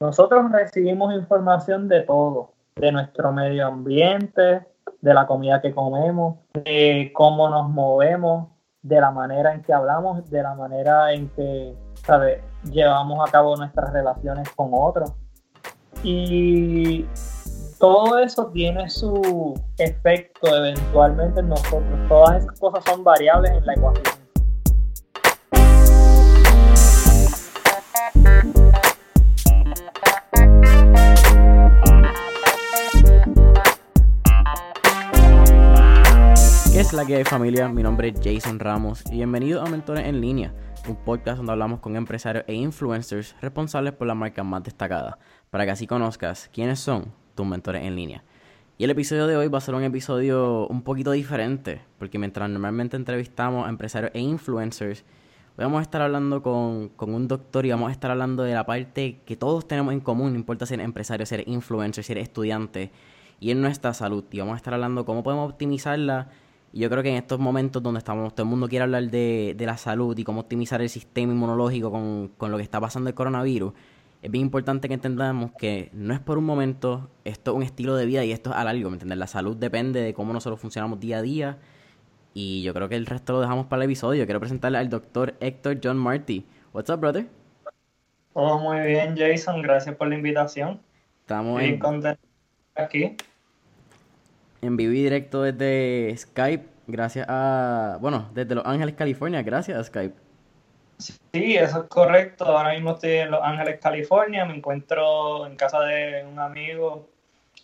nosotros recibimos información de todo, de nuestro medio ambiente, de la comida que comemos, de cómo nos movemos, de la manera en que hablamos, de la manera en que ¿sabe? llevamos a cabo nuestras relaciones con otros. Y todo eso tiene su efecto eventualmente en nosotros. Todas esas cosas son variables en la ecuación. La que familia? Mi nombre es Jason Ramos y bienvenido a Mentores en Línea, un podcast donde hablamos con empresarios e influencers responsables por las marcas más destacadas, para que así conozcas quiénes son tus mentores en línea. Y el episodio de hoy va a ser un episodio un poquito diferente, porque mientras normalmente entrevistamos a empresarios e influencers, vamos a estar hablando con, con un doctor y vamos a estar hablando de la parte que todos tenemos en común, no importa si eres empresario, si eres influencer, si eres estudiante, y en nuestra salud. Y vamos a estar hablando cómo podemos optimizarla y yo creo que en estos momentos donde estamos, todo el mundo quiere hablar de, de la salud y cómo optimizar el sistema inmunológico con, con, lo que está pasando el coronavirus, es bien importante que entendamos que no es por un momento, esto es un estilo de vida y esto es a largo, ¿me entiendes? La salud depende de cómo nosotros funcionamos día a día y yo creo que el resto lo dejamos para el episodio. Quiero presentarle al doctor Héctor John Marty. What's up, brother? Todo muy bien, Jason. Gracias por la invitación. Estamos Estoy en... contento aquí en vivo y directo desde Skype, gracias a, bueno, desde Los Ángeles, California, gracias a Skype. Sí, eso es correcto. Ahora mismo estoy en Los Ángeles, California. Me encuentro en casa de un amigo,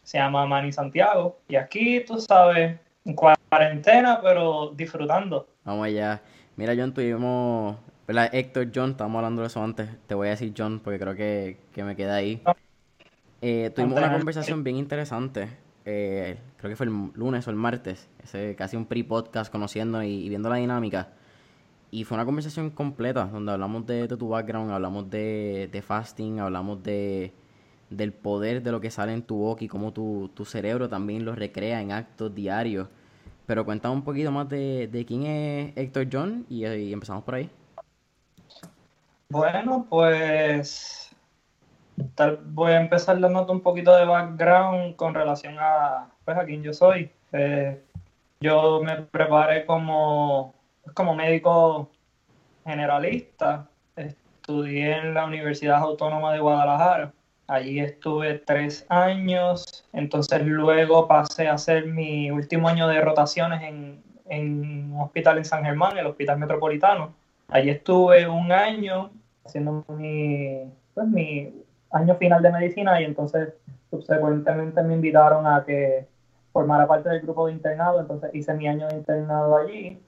se llama Manny Santiago. Y aquí, tú sabes, en cuarentena, pero disfrutando. Vamos allá. Mira, John, tuvimos, ¿verdad? Héctor, John, estábamos hablando de eso antes. Te voy a decir John porque creo que, que me queda ahí. Eh, tuvimos una conversación bien interesante eh, creo que fue el lunes o el martes, ese, casi un pre-podcast conociendo y, viendo la dinámica. Y fue una conversación completa donde hablamos de, tu background, hablamos de, de, fasting, hablamos de del poder de lo que sale en tu boca y cómo tu, tu cerebro también lo recrea en actos diarios. Pero cuéntame un poquito más de, de quién es Héctor John y empezamos por ahí. Bueno, pues Tal, voy a empezar dándote un poquito de background con relación a, pues, a quién yo soy. Eh, yo me preparé como, como médico generalista. Estudié en la Universidad Autónoma de Guadalajara. Allí estuve tres años. Entonces luego pasé a hacer mi último año de rotaciones en, en un hospital en San Germán, el Hospital Metropolitano. Allí estuve un año haciendo mi, pues, mi año final de medicina y entonces subsecuentemente me invitaron a que formara parte del grupo de internado, entonces hice mi año de internado allí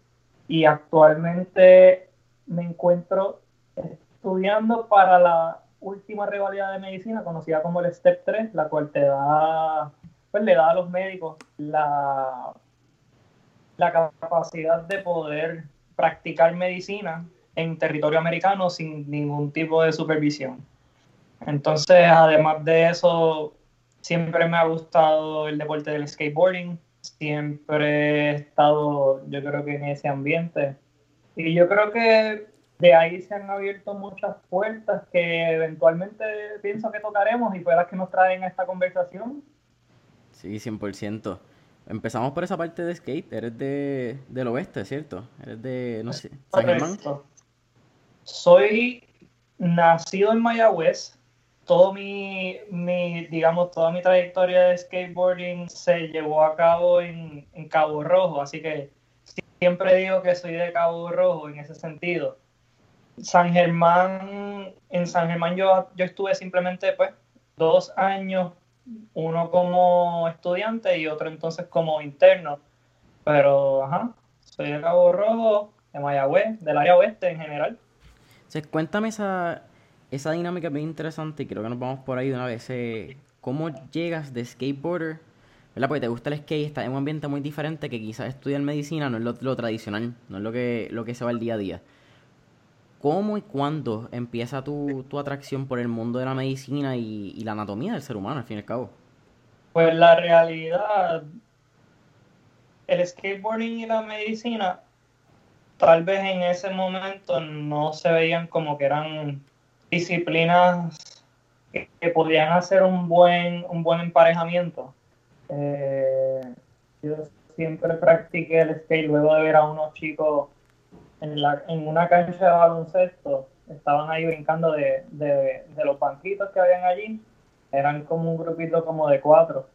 y actualmente me encuentro estudiando para la última rivalidad de medicina conocida como el STEP 3, la cual te da, pues le da a los médicos la, la capacidad de poder practicar medicina en territorio americano sin ningún tipo de supervisión. Entonces, además de eso, siempre me ha gustado el deporte del skateboarding, siempre he estado, yo creo que en ese ambiente. Y yo creo que de ahí se han abierto muchas puertas que eventualmente pienso que tocaremos y fue las que nos traen a esta conversación. Sí, 100%. Empezamos por esa parte de skate. Eres de, del oeste, ¿cierto? Eres de, no sé, San Germán. Soy nacido en Mayagüez, todo mi, mi, digamos, toda mi trayectoria de skateboarding se llevó a cabo en, en, Cabo Rojo, así que siempre digo que soy de Cabo Rojo en ese sentido. San Germán, en San Germán yo, yo estuve simplemente pues dos años, uno como estudiante y otro entonces como interno, pero ajá, soy de Cabo Rojo, de Mayagüez, del área oeste en general. Entonces, cuéntame esa, esa dinámica es bien interesante y creo que nos vamos por ahí de una vez. Eh, ¿Cómo llegas de skateboarder? ¿Verdad? Porque te gusta el skate, estás en un ambiente muy diferente que quizás estudiar medicina no es lo, tradicional, no es lo que, lo que se va el día a día. ¿Cómo y cuándo empieza tu, tu atracción por el mundo de la medicina y, y, la anatomía del ser humano, al fin y al cabo? Pues la realidad, el skateboarding y la medicina, tal vez en ese momento no se veían como que eran disciplinas que, podían hacer un buen, un buen emparejamiento. Eh, yo siempre practiqué el skate luego de ver a unos chicos en, la, en una cancha de baloncesto, estaban ahí brincando de, de, de los banquitos que habían allí, eran como un grupito como de cuatro.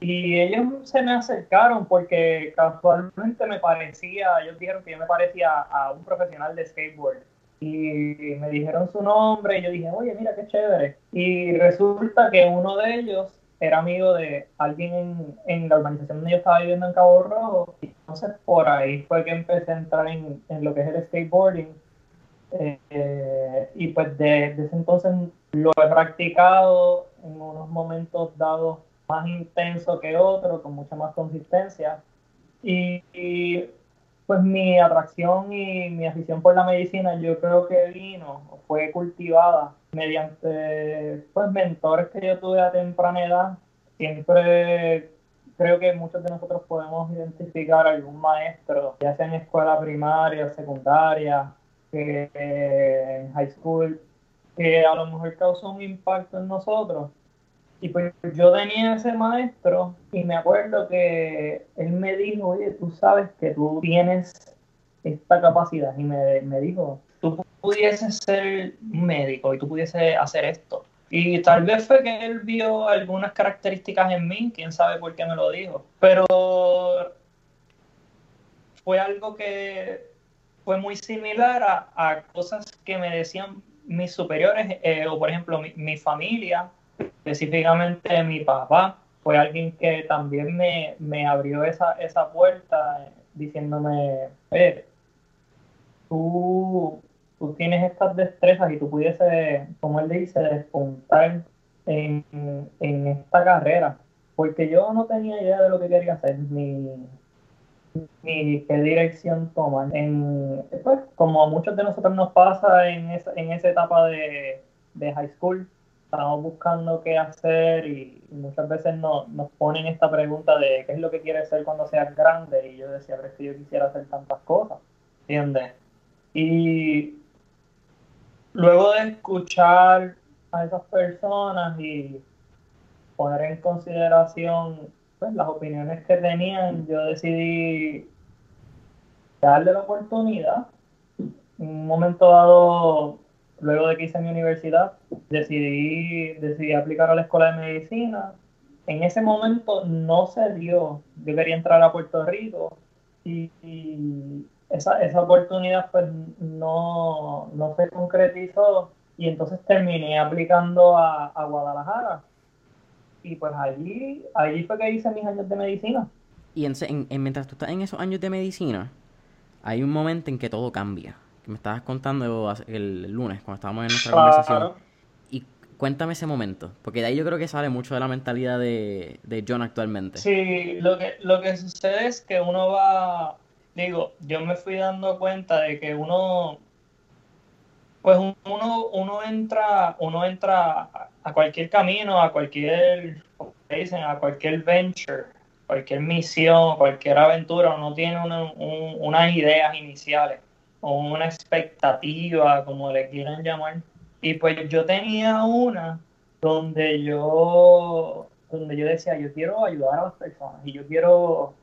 Y ellos se me acercaron porque casualmente me parecía, ellos dijeron que yo me parecía a un profesional de skateboard y me dijeron su nombre y yo dije, oye, mira qué chévere. Y resulta que uno de ellos era amigo de alguien en, la urbanización donde yo estaba viviendo en Cabo Rojo. Y entonces por ahí fue que empecé a entrar en, lo que es el skateboarding. Eh, y pues desde ese entonces lo he practicado en unos momentos dados más intenso que otros, con mucha más consistencia. y pues mi atracción y mi afición por la medicina yo creo que vino, fue cultivada mediante pues mentores que yo tuve a temprana edad. Siempre creo que muchos de nosotros podemos identificar algún maestro, ya sea en escuela primaria, secundaria, que, en high school, que a lo mejor causó un impacto en nosotros y pues yo tenía ese maestro y me acuerdo que él me dijo, oye, tú sabes que tú tienes esta capacidad. Y me, me dijo, tú pudieses ser médico y tú pudieses hacer esto. Y tal vez fue que él vio algunas características en mí, quién sabe por qué me lo dijo. Pero fue algo que fue muy similar a, cosas que me decían mis superiores, eh, o por ejemplo mi, mi familia, específicamente mi papá fue alguien que también me, me abrió esa, esa puerta eh, diciéndome, tú, tú tienes estas destrezas y tú pudieses, como él dice, despuntar en, en esta carrera. Porque yo no tenía idea de lo que quería hacer, ni, ni qué dirección tomar. En, pues, como a muchos de nosotros nos pasa en esa, en esa etapa de, de high school, estamos buscando qué hacer y, muchas veces nos ponen esta pregunta de qué es lo que quieres ser cuando seas grande y yo decía, pero es que yo quisiera hacer tantas cosas, ¿entiendes? Y luego de escuchar a esas personas y poner en consideración pues, las opiniones que tenían, yo decidí darle la oportunidad. En un momento dado luego de que hice mi universidad, decidí, decidí aplicar a la escuela de medicina. En ese momento no se dio, yo quería entrar a Puerto Rico y, esa, esa, oportunidad pues no, no, se concretizó y entonces terminé aplicando a, a, Guadalajara. Y pues allí, allí fue que hice mis años de medicina. Y en, en, mientras tú estás en esos años de medicina, hay un momento en que todo cambia me estabas contando el lunes cuando estábamos en nuestra conversación. Y cuéntame ese momento, porque de ahí yo creo que sale mucho de la mentalidad de, John actualmente. Sí, lo que, lo que sucede es que uno va, digo, yo me fui dando cuenta de que uno, pues uno, uno entra, uno entra a cualquier camino, a cualquier, dicen, a cualquier venture, cualquier misión, cualquier aventura, uno tiene unas ideas iniciales o una expectativa, como le quieran llamar. Y pues yo tenía una donde yo, donde yo decía, yo quiero ayudar a las personas y yo quiero,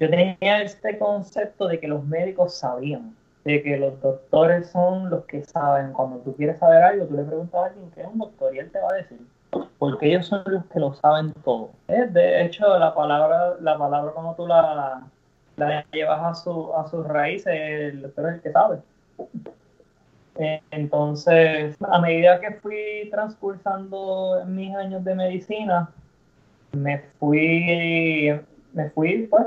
yo tenía este concepto de que los médicos sabían, de que los doctores son los que saben. Cuando tú quieres saber algo, tú le preguntas a alguien que es un doctor y él te va a decir, porque ellos son los que lo saben todo. De hecho, la palabra, la palabra como tú la, la llevas a, su, a sus raíces, el doctor es el que sabe. Eh, entonces, a medida que fui transcursando mis años de medicina, me fui, me fui pues,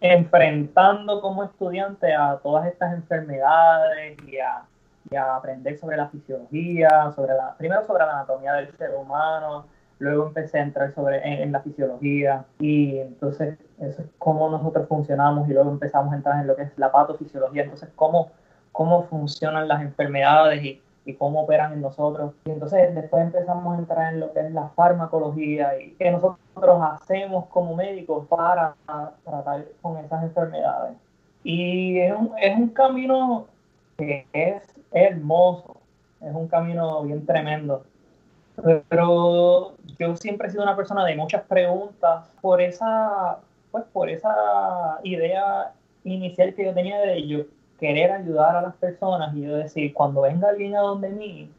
enfrentando como estudiante a todas estas enfermedades y a, y a aprender sobre la fisiología, sobre la, primero sobre la anatomía del ser humano, luego empecé a entrar sobre, en, la fisiología y entonces eso es cómo nosotros funcionamos y luego empezamos a entrar en lo que es la patofisiología, entonces cómo, cómo funcionan las enfermedades y, y cómo operan en nosotros. Y entonces después empezamos a entrar en lo que es la farmacología y qué nosotros hacemos como médicos para tratar con esas enfermedades. Y es un, es un camino que es hermoso, es un camino bien tremendo Pero yo siempre he sido una persona de muchas preguntas por esa, pues por esa idea inicial que yo tenía de yo querer ayudar a las personas y yo decir, cuando venga alguien a donde mí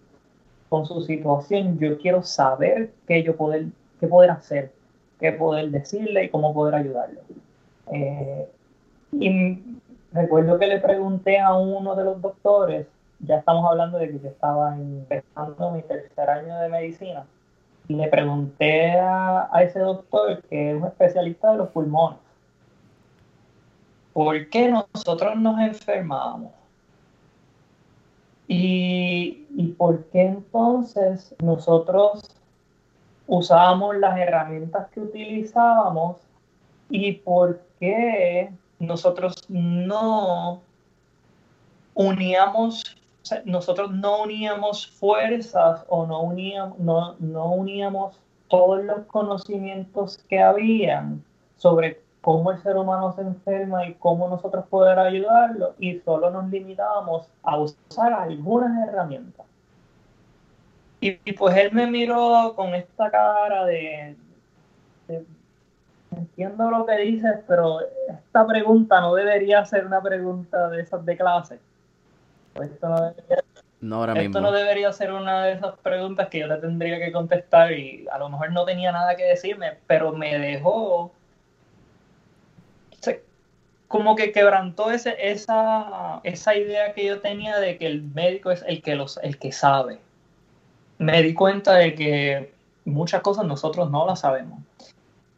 con su situación, yo quiero saber qué yo poder, qué poder hacer, qué poder decirle y cómo poder ayudarlo. Eh, y recuerdo que le pregunté a uno de los doctores, ya estamos hablando de que yo estaba empezando mi tercer año de medicina, le pregunté a, a ese doctor, que es un especialista de los pulmones, ¿por qué nosotros nos enfermamos? Y, y, por qué entonces nosotros usábamos las herramientas que utilizábamos y por qué nosotros no uníamos, nosotros no uníamos fuerzas o no uníamos, no, no uníamos todos los conocimientos que habían sobre cómo el ser humano se enferma y cómo nosotros poder ayudarlo y solo nos limitábamos a usar algunas herramientas. Y, pues él me miró con esta cara de, entiendo lo que dices, pero esta pregunta no debería ser una pregunta de esas de clase. Esto no debería, no, esto no debería ser una de esas preguntas que yo le tendría que contestar y a lo mejor no tenía nada que decirme, pero me dejó como que quebrantó ese, esa, esa idea que yo tenía de que el médico es el que, los, el que sabe. Me di cuenta de que muchas cosas nosotros no las sabemos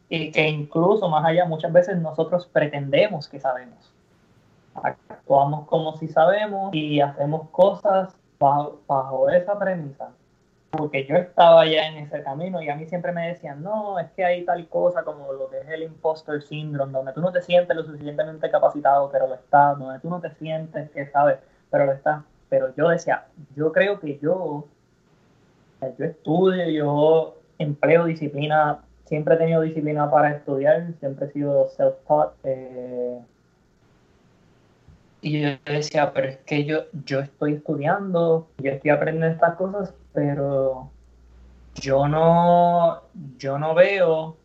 y que incluso más allá muchas veces nosotros pretendemos que sabemos. Actuamos como si sabemos y hacemos cosas bajo, esa premisa. Porque yo estaba ya en ese camino y a mí siempre me decían, no, es que hay tal cosa como lo que es el imposter syndrome, donde tú no te sientes lo suficientemente capacitado, pero lo estás, donde tú no te sientes que sabes, pero lo estás. Pero yo decía, yo creo que yo, yo estudio, yo empleo disciplina siempre he tenido disciplina para estudiar, siempre he sido self-taught. Eh, y yo decía, pero es que yo, yo estoy estudiando, yo estoy aprendiendo estas cosas, pero yo no, yo no veo,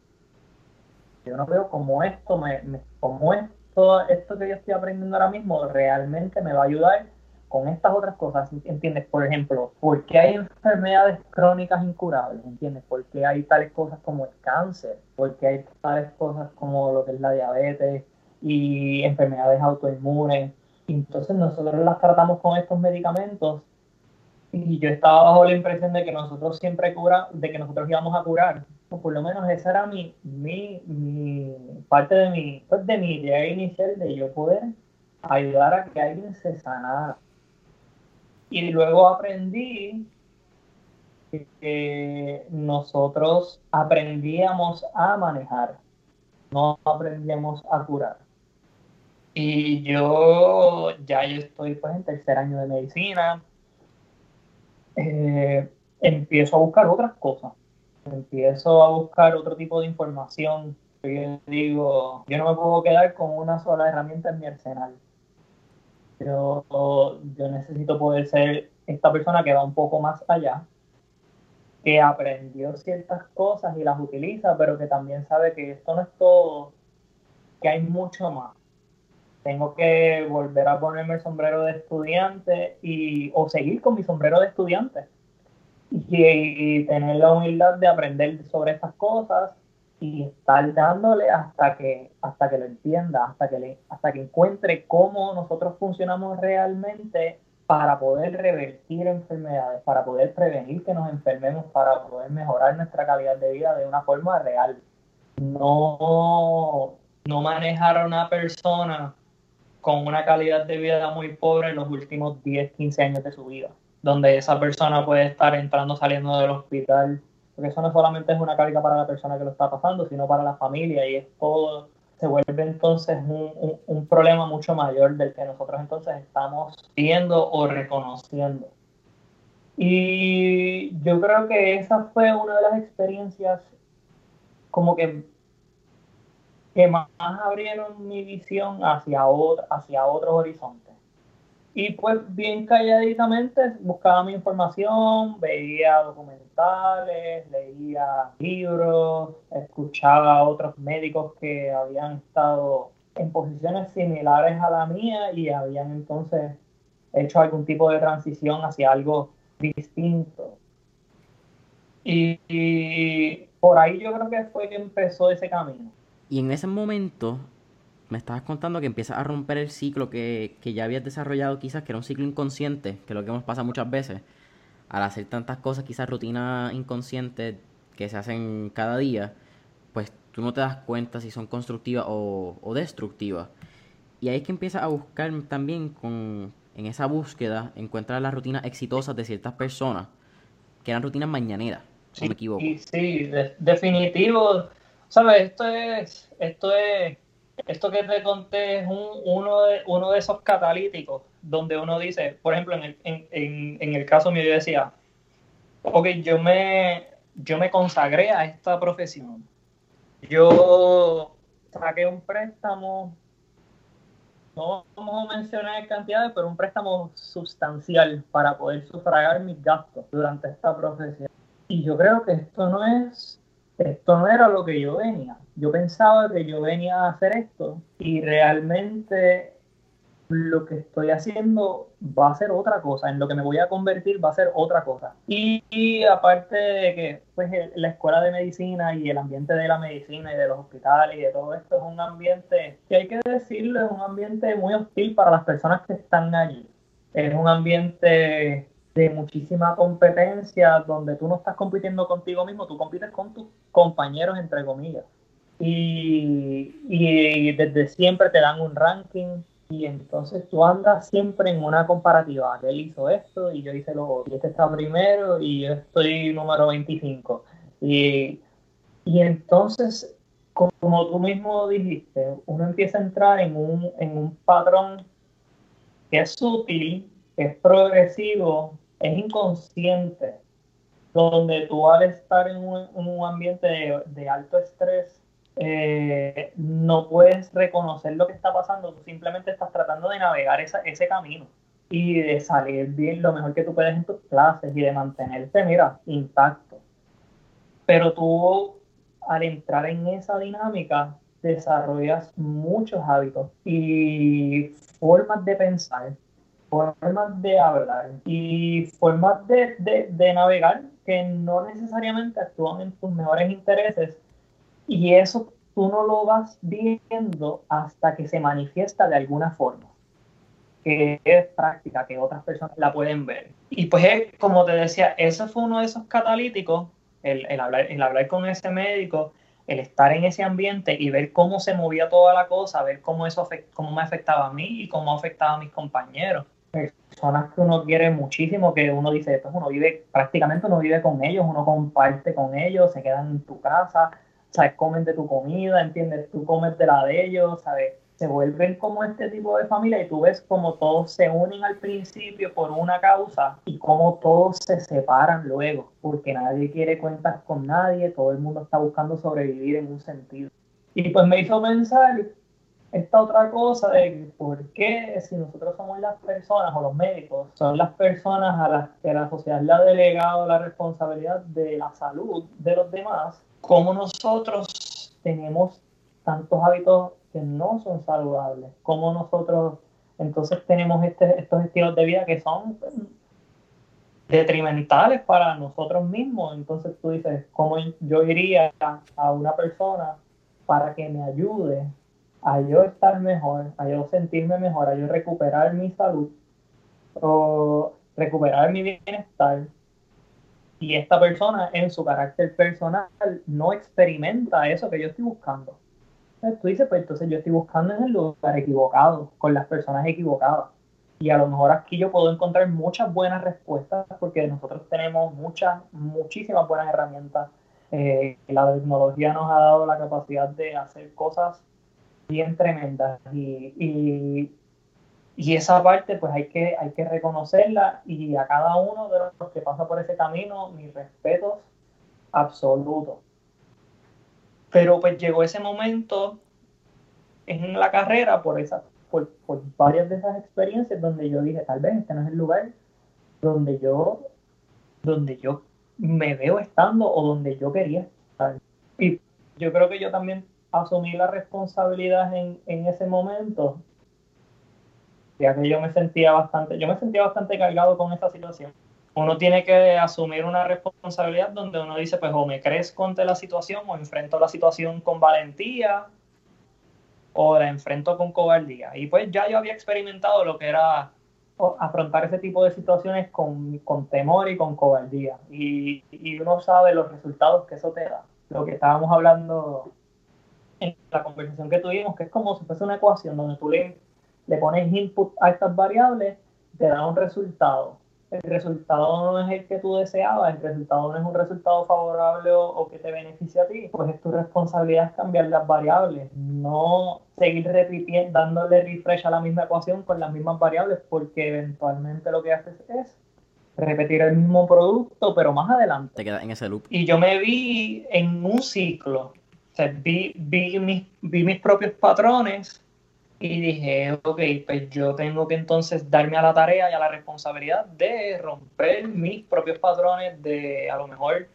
yo no veo cómo esto me, me como esto, esto que yo estoy aprendiendo ahora mismo realmente me va a ayudar con estas otras cosas, ¿entiendes? Por ejemplo, ¿por qué hay enfermedades crónicas incurables? ¿Entiendes? ¿Por qué hay tales cosas como el cáncer? ¿Por qué hay tales cosas como lo que es la diabetes y enfermedades autoinmunes? Entonces nosotros las tratamos con estos medicamentos y yo estaba bajo la impresión de que nosotros siempre cura, de que nosotros íbamos a curar. O por lo menos esa era mi, mi, mi parte de mi, pues de mi idea inicial de yo poder ayudar a que alguien se sanara. Y luego aprendí que nosotros aprendíamos a manejar, no aprendíamos a curar. Y yo ya estoy pues en tercer año de medicina. Eh, empiezo a buscar otras cosas. Empiezo a buscar otro tipo de información. Yo digo, yo no me puedo quedar con una sola herramienta en mi arsenal yo, yo necesito poder ser esta persona que va un poco más allá, que aprendió ciertas cosas y las utiliza, pero que también sabe que esto no es todo, que hay mucho más. Tengo que volver a ponerme el sombrero de estudiante y, o seguir con mi sombrero de estudiante y, tener la humildad de aprender sobre estas cosas y estar dándole hasta que hasta que lo entienda, hasta que le, hasta que encuentre cómo nosotros funcionamos realmente para poder revertir enfermedades, para poder prevenir que nos enfermemos, para poder mejorar nuestra calidad de vida de una forma real. No, no manejar a una persona con una calidad de vida muy pobre en los últimos 10, 15 años de su vida, donde esa persona puede estar entrando, saliendo del hospital, porque eso no solamente es una carga para la persona que lo está pasando, sino para la familia y es todo, se vuelve entonces un, un, problema mucho mayor del que nosotros entonces estamos viendo o reconociendo. Y yo creo que esa fue una de las experiencias como que, que más abrieron mi visión hacia, otro, hacia otros horizontes. Y pues bien calladitamente buscaba mi información, veía documentales, leía libros, escuchaba a otros médicos que habían estado en posiciones similares a la mía y habían entonces hecho algún tipo de transición hacia algo distinto. Y, por ahí yo creo que fue que empezó ese camino. Y en ese momento me estabas contando que empiezas a romper el ciclo que, que, ya habías desarrollado quizás, que era un ciclo inconsciente, que es lo que nos pasa muchas veces. Al hacer tantas cosas, quizás rutinas inconscientes que se hacen cada día, pues tú no te das cuenta si son constructivas o, o destructivas. Y ahí es que empiezas a buscar también con, en esa búsqueda, encuentras las rutinas exitosas de ciertas personas, que eran rutinas mañaneras, sí, me equivoco. Sí, definitivo. ¿Sabes? Esto es, esto es esto que te conté es un, uno, de, uno de esos catalíticos donde uno dice, por ejemplo, en el, en, en, el caso mío yo decía, ok, yo me, yo me consagré a esta profesión. Yo saqué un préstamo, no vamos a mencionar cantidades, pero un préstamo sustancial para poder sufragar mis gastos durante esta profesión. Y yo creo que esto no es esto no era lo que yo venía. Yo pensaba que yo venía a hacer esto y realmente lo que estoy haciendo va a ser otra cosa, en lo que me voy a convertir va a ser otra cosa. Y, aparte de que pues, la escuela de medicina y el ambiente de la medicina y de los hospitales y de todo esto es un ambiente que hay que decirlo, es un ambiente muy hostil para las personas que están allí. Es un ambiente de muchísima competencia, donde tú no estás compitiendo contigo mismo, tú compites con tus compañeros, entre comillas. Y, y, desde siempre te dan un ranking y entonces tú andas siempre en una comparativa. Él hizo esto y yo hice lo otro. Y este está primero y yo estoy número 25. Y, y entonces, como tú mismo dijiste, uno empieza a entrar en un, en un patrón que es sutil, que es progresivo, es inconsciente, donde tú al estar en un, ambiente de, alto estrés, eh, no puedes reconocer lo que está pasando, tú simplemente estás tratando de navegar ese camino y de salir bien lo mejor que tú puedes en tus clases y de mantenerte, mira, intacto. Pero tú al entrar en esa dinámica desarrollas muchos hábitos y formas de pensar formas de hablar y formas de, de, navegar que no necesariamente actúan en tus mejores intereses y eso tú no lo vas viendo hasta que se manifiesta de alguna forma que es práctica, que otras personas la pueden ver. Y pues como te decía, eso fue uno de esos catalíticos, el, el, hablar, el hablar con ese médico, el estar en ese ambiente y ver cómo se movía toda la cosa, ver cómo eso cómo me afectaba a mí y cómo afectaba a mis compañeros personas que uno quiere muchísimo, que uno dice, pues uno vive, prácticamente uno vive con ellos, uno comparte con ellos, se quedan en tu casa, sabes, comen de tu comida, entiendes, tú comes de la de ellos, sabes, se vuelven como este tipo de familia y tú ves como todos se unen al principio por una causa y como todos se separan luego, porque nadie quiere cuentas con nadie, todo el mundo está buscando sobrevivir en un sentido. Y pues me hizo pensar esta otra cosa de por qué si nosotros somos las personas o los médicos son las personas a las que la sociedad le ha delegado la responsabilidad de la salud de los demás, cómo nosotros tenemos tantos hábitos que no son saludables, cómo nosotros entonces tenemos este, estos estilos de vida que son detrimentales para nosotros mismos. Entonces tú dices, ¿cómo yo iría a una persona para que me ayude a yo estar mejor, a yo sentirme mejor, a yo recuperar mi salud o recuperar mi bienestar. Y esta persona en su carácter personal no experimenta eso que yo estoy buscando. Entonces tú dices, pues entonces yo estoy buscando en el lugar equivocado, con las personas equivocadas. Y a lo mejor aquí yo puedo encontrar muchas buenas respuestas porque nosotros tenemos muchas, muchísimas buenas herramientas. Eh, la tecnología nos ha dado la capacidad de hacer cosas bien tremendas y, y, esa parte pues hay que, hay que reconocerla y a cada uno de los que pasa por ese camino mis respetos absolutos. Pero pues llegó ese momento en la carrera por esa por, por varias de esas experiencias donde yo dije, tal vez este no es el lugar donde yo, donde yo me veo estando o donde yo quería estar. Y yo creo que yo también asumí la responsabilidad en, en ese momento, ya que yo me sentía bastante, yo me sentía bastante cargado con esta situación. Uno tiene que asumir una responsabilidad donde uno dice, pues o me crezco ante la situación o enfrento la situación con valentía o la enfrento con cobardía. Y pues ya yo había experimentado lo que era afrontar ese tipo de situaciones con, con temor y con cobardía. Y, y, uno sabe los resultados que eso te da. Lo que estábamos hablando en la conversación que tuvimos, que es como si fuese una ecuación donde tú le, le pones input a estas variables, te da un resultado el resultado no es el que tú deseabas, el resultado no es un resultado favorable o, que te beneficie a ti, pues es tu responsabilidad cambiar las variables, no seguir repitiendo, dándole refresh a la misma ecuación con las mismas variables, porque eventualmente lo que haces es repetir el mismo producto, pero más adelante. Te quedas en ese loop. Y yo me vi en un ciclo, vi, vi, mis, vi mis propios patrones y dije, ok, pues yo tengo que entonces darme a la tarea y a la responsabilidad de romper mis propios patrones, de a lo mejor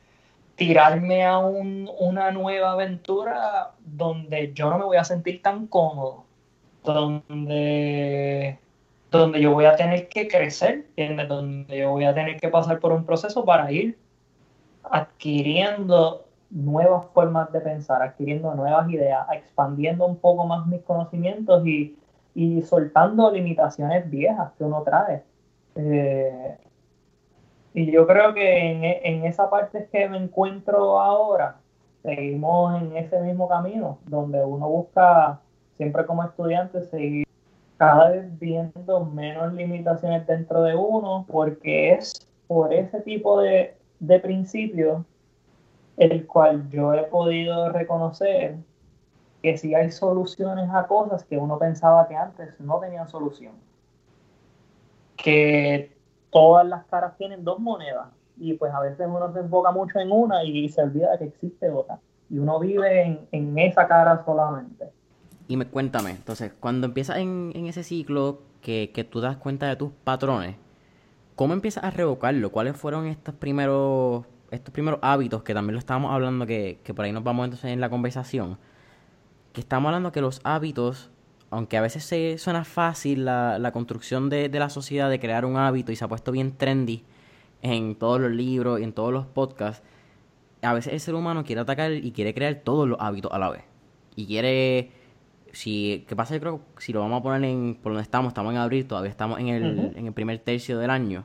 tirarme a una nueva aventura donde yo no me voy a sentir tan cómodo, donde, donde yo voy a tener que crecer, donde yo voy a tener que pasar por un proceso para ir adquiriendo nuevas formas de pensar, adquiriendo nuevas ideas, expandiendo un poco más mis conocimientos y, soltando limitaciones viejas que uno trae. Eh, y yo creo que en, en, esa parte es que me encuentro ahora. Seguimos en ese mismo camino, donde uno busca, siempre como estudiante, seguir cada vez viendo menos limitaciones dentro de uno, porque es por ese tipo de, de principios el cual yo he podido reconocer que sí hay soluciones a cosas que uno pensaba que antes no tenían solución. Que todas las caras tienen dos monedas y pues a veces uno se enfoca mucho en una y se olvida que existe otra. Y uno vive en, esa cara solamente. Y me cuéntame, entonces, cuando empiezas en, ese ciclo que, que tú das cuenta de tus patrones, ¿cómo empiezas a revocarlo? ¿Cuáles fueron estos primeros estos primeros hábitos, que también lo estábamos hablando, que, por ahí nos vamos entonces en la conversación, que estamos hablando que los hábitos, aunque a veces se suena fácil la, la construcción de, de, la sociedad de crear un hábito y se ha puesto bien trendy en todos los libros y en todos los podcasts, a veces el ser humano quiere atacar y quiere crear todos los hábitos a la vez. Y quiere si qué pasa yo creo si lo vamos a poner en por donde estamos estamos en abril todavía estamos en el, en el primer tercio del año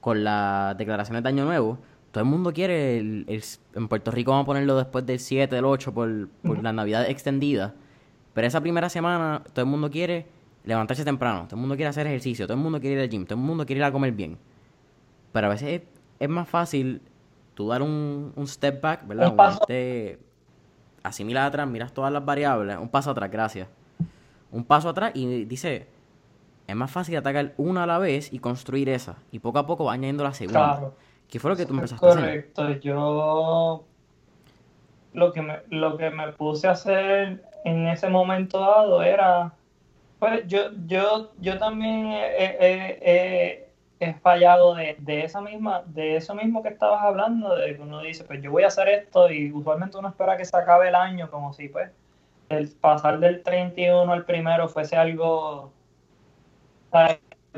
con las declaraciones de año nuevo todo el mundo quiere, el, en Puerto Rico vamos a ponerlo después del 7, del 8 por, por la Navidad extendida, pero esa primera semana todo el mundo quiere levantarse temprano, todo el mundo quiere hacer ejercicio, todo el mundo quiere ir al gym, todo el mundo quiere ir a comer bien. Pero a veces es, más fácil tú dar un, un step back, ¿verdad? Un paso. Este, atrás, miras todas las variables, un paso atrás, gracias. Un paso atrás y dice, es más fácil atacar una a la vez y construir esa. Y poco a poco va añadiendo la segunda. ¿Qué fue lo que tú empezaste a hacer? Correcto, yo lo que, me, lo que me puse a hacer en ese momento dado era, pues yo, yo, yo también he, fallado de, esa misma, de eso mismo que estabas hablando, de que uno dice, pues yo voy a hacer esto y usualmente uno espera que se acabe el año como si pues el pasar del 31 al primero fuese algo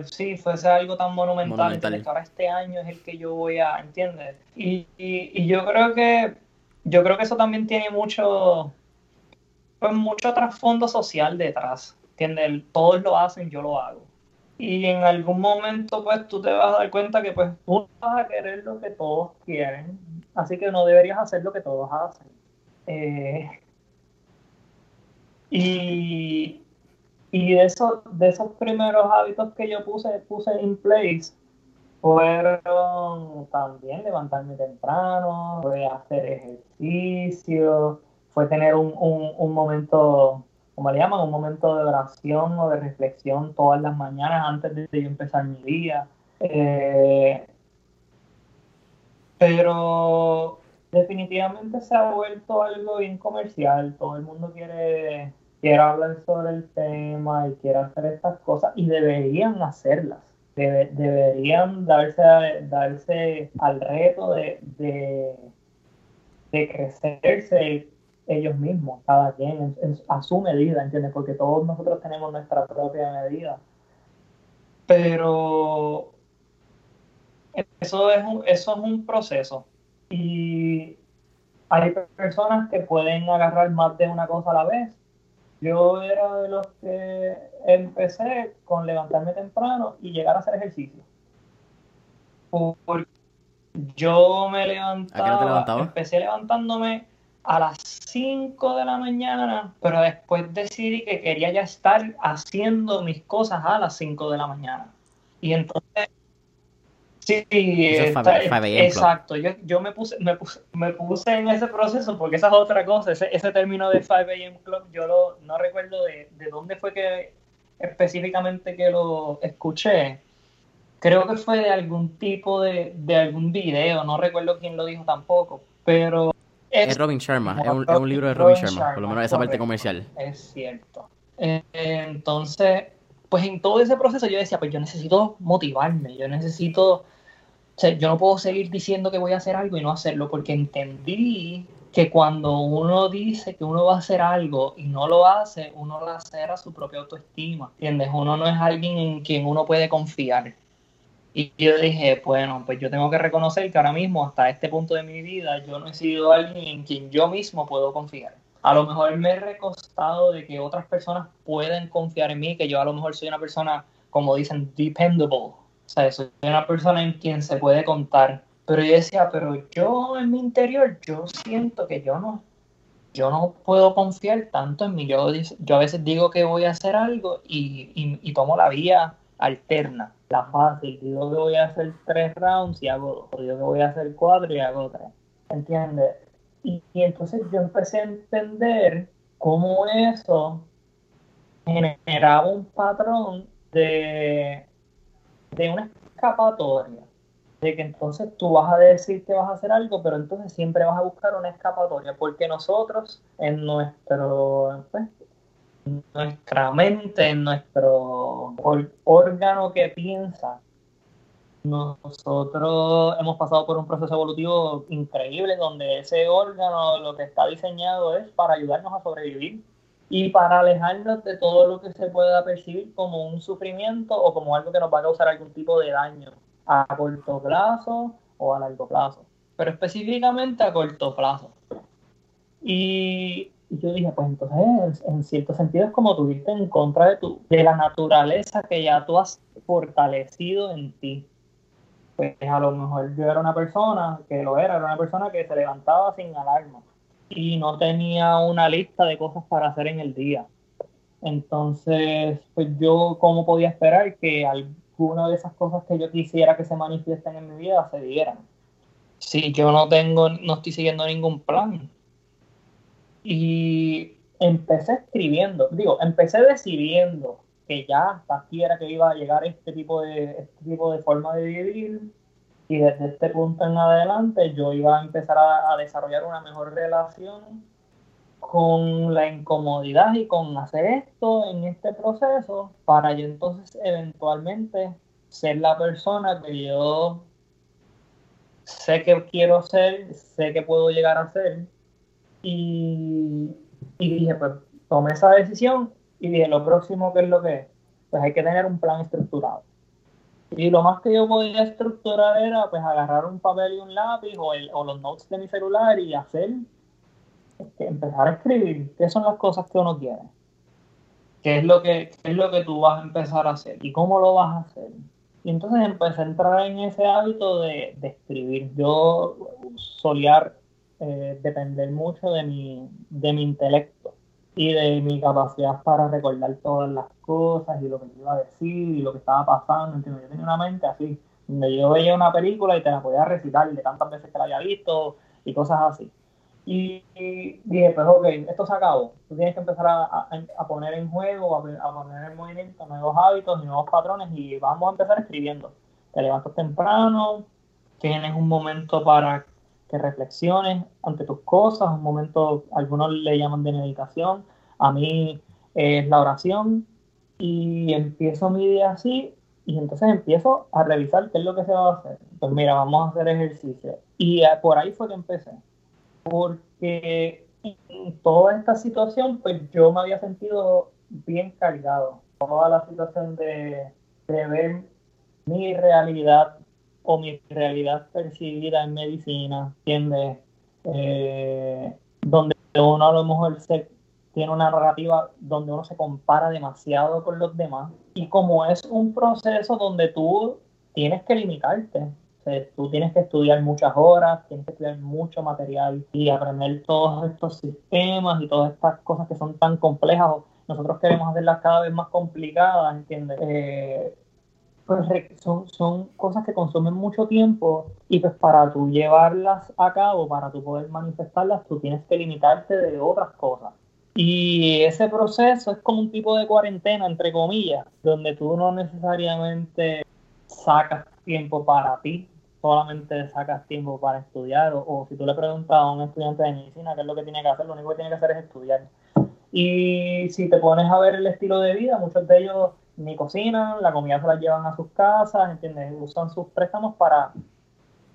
sí, fuese algo tan monumental, que ahora este año es el que yo voy a, ¿entiendes? Y, y, yo creo que yo creo que eso también tiene mucho pues mucho trasfondo social detrás, ¿entiendes? Todos lo hacen, yo lo hago. Y en algún momento pues tú te vas a dar cuenta que pues tú vas a querer lo que todos quieren, así que no deberías hacer lo que todos hacen. Eh, y, y de esos, de esos primeros hábitos que yo puse, puse en place, fueron también levantarme temprano, fue hacer ejercicio, fue tener un, un, momento, como le llaman, un momento de oración o de reflexión todas las mañanas antes de, yo empezar mi día. Eh, pero definitivamente se ha vuelto algo bien comercial, todo el mundo quiere quiero hablar sobre el tema y quiero hacer estas cosas y deberían hacerlas. deberían darse, darse al reto de, de, crecerse ellos mismos, cada quien a su medida, ¿entiendes? Porque todos nosotros tenemos nuestra propia medida. Pero eso es un, eso es un proceso. Y hay personas que pueden agarrar más de una cosa a la vez. Yo era de los que empecé con levantarme temprano y llegar a hacer ejercicio. Porque yo me levantaba, empecé levantándome a las 5 de la mañana, pero después decidí que quería ya estar haciendo mis cosas a las 5 de la mañana. Y entonces Sí, exacto. Yo, yo me, puse, me, puse, me, puse, en ese proceso porque esa es otra cosa. Ese, ese término de 5 AM Club, yo lo, no recuerdo de, de, dónde fue que específicamente que lo escuché. Creo que fue de algún tipo de, de algún video, no recuerdo quién lo dijo tampoco, pero... Es, Robin Sharma, es un, es un, libro de Robin, Sharma, por lo menos esa parte comercial. Es cierto. Eh, entonces, pues en todo ese proceso yo decía, pues yo necesito motivarme, yo necesito, sea, yo no puedo seguir diciendo que voy a hacer algo y no hacerlo, porque entendí que cuando uno dice que uno va a hacer algo y no lo hace, uno lo hace a su propia autoestima, ¿entiendes? Uno no es alguien en quien uno puede confiar. Y yo dije, bueno, pues yo tengo que reconocer que ahora mismo, hasta este punto de mi vida, yo no he sido alguien en quien yo mismo puedo confiar a lo mejor me he recostado de que otras personas pueden confiar en mí, que yo a lo mejor soy una persona, como dicen, dependable. O sea, soy una persona en quien se puede contar. Pero yo decía, pero yo en mi interior, yo siento que yo no, yo no puedo confiar tanto en mí. Yo, yo a veces digo que voy a hacer algo y, y, tomo la vía alterna, la fácil. Digo que voy a hacer tres rounds y hago dos. Digo que voy a hacer cuatro y hago tres. ¿Entiendes? Y, entonces yo empecé a entender cómo eso generaba un patrón de, de una escapatoria. De que entonces tú vas a decir que vas a hacer algo, pero entonces siempre vas a buscar una escapatoria. Porque nosotros, en nuestro, pues, nuestra mente, en nuestro órgano que piensa, nosotros hemos pasado por un proceso evolutivo increíble donde ese órgano lo que está diseñado es para ayudarnos a sobrevivir y para alejarnos de todo lo que se pueda percibir como un sufrimiento o como algo que nos va a causar algún tipo de daño a corto plazo o a largo plazo, pero específicamente a corto plazo. Y yo dije, pues entonces en cierto sentido es como tú en contra de, tu, de la naturaleza que ya tú has fortalecido en ti. Pues a lo mejor yo era una persona que lo era, era una persona que se levantaba sin alarma y no tenía una lista de cosas para hacer en el día. Entonces, pues yo, ¿cómo podía esperar que alguna de esas cosas que yo quisiera que se manifiesten en mi vida se dieran? Si yo no tengo, no estoy siguiendo ningún plan. Y empecé escribiendo, digo, empecé decidiendo que ya hasta aquí era que iba a llegar este tipo de, este tipo de forma de vivir y desde este punto en adelante yo iba a empezar a, desarrollar una mejor relación con la incomodidad y con hacer esto en este proceso para yo entonces eventualmente ser la persona que yo sé que quiero ser, sé que puedo llegar a ser y, y dije pues tomé esa decisión y dije, lo próximo, ¿qué es lo que es? Pues hay que tener un plan estructurado. Y lo más que yo podía estructurar era pues agarrar un papel y un lápiz o, el, o los notes de mi celular y hacer, empezar a escribir qué son las cosas que uno quiere. ¿Qué es, lo que, es lo que tú vas a empezar a hacer y cómo lo vas a hacer? Y entonces empecé a entrar en ese hábito de, de escribir. Yo solía eh, depender mucho de mi, de mi intelecto y de mi capacidad para recordar todas las cosas y lo que iba a decir y lo que estaba pasando. Yo tenía una mente así, donde yo veía una película y te la podía recitar de tantas veces que la había visto y cosas así. Y, dije, pues ok, esto se acabó. Tú tienes que empezar a, a, poner en juego, a, a, poner en movimiento nuevos hábitos y nuevos patrones y vamos a empezar escribiendo. Te levantas temprano, tienes un momento para que reflexiones ante tus cosas, un momento, algunos le llaman de meditación. A mí es la oración y empiezo mi día así y entonces empiezo a revisar qué es lo que se va a hacer. Pues mira, vamos a hacer ejercicio. Y por ahí fue que empecé. Porque en toda esta situación, pues yo me había sentido bien cargado. Toda la situación de, de ver mi realidad o mi realidad percibida en medicina, ¿entiendes? Eh, donde uno a lo mejor se tiene una narrativa donde uno se compara demasiado con los demás y como es un proceso donde tú tienes que limitarte, tú tienes que estudiar muchas horas, tienes que estudiar mucho material y aprender todos estos sistemas y todas estas cosas que son tan complejas. Nosotros queremos hacerlas cada vez más complicadas, ¿entiendes? Eh, pues son, son cosas que consumen mucho tiempo y pues para tú llevarlas a cabo, para tú poder manifestarlas, tú tienes que limitarte de otras cosas. Y ese proceso es como un tipo de cuarentena, entre comillas, donde tú no necesariamente sacas tiempo para ti, solamente sacas tiempo para estudiar. O, si tú le preguntas a un estudiante de medicina qué es lo que tiene que hacer, lo único que tiene que hacer es estudiar. Y si te pones a ver el estilo de vida, muchos de ellos ni cocinan, la comida se la llevan a sus casas, ¿entiendes? Usan sus préstamos para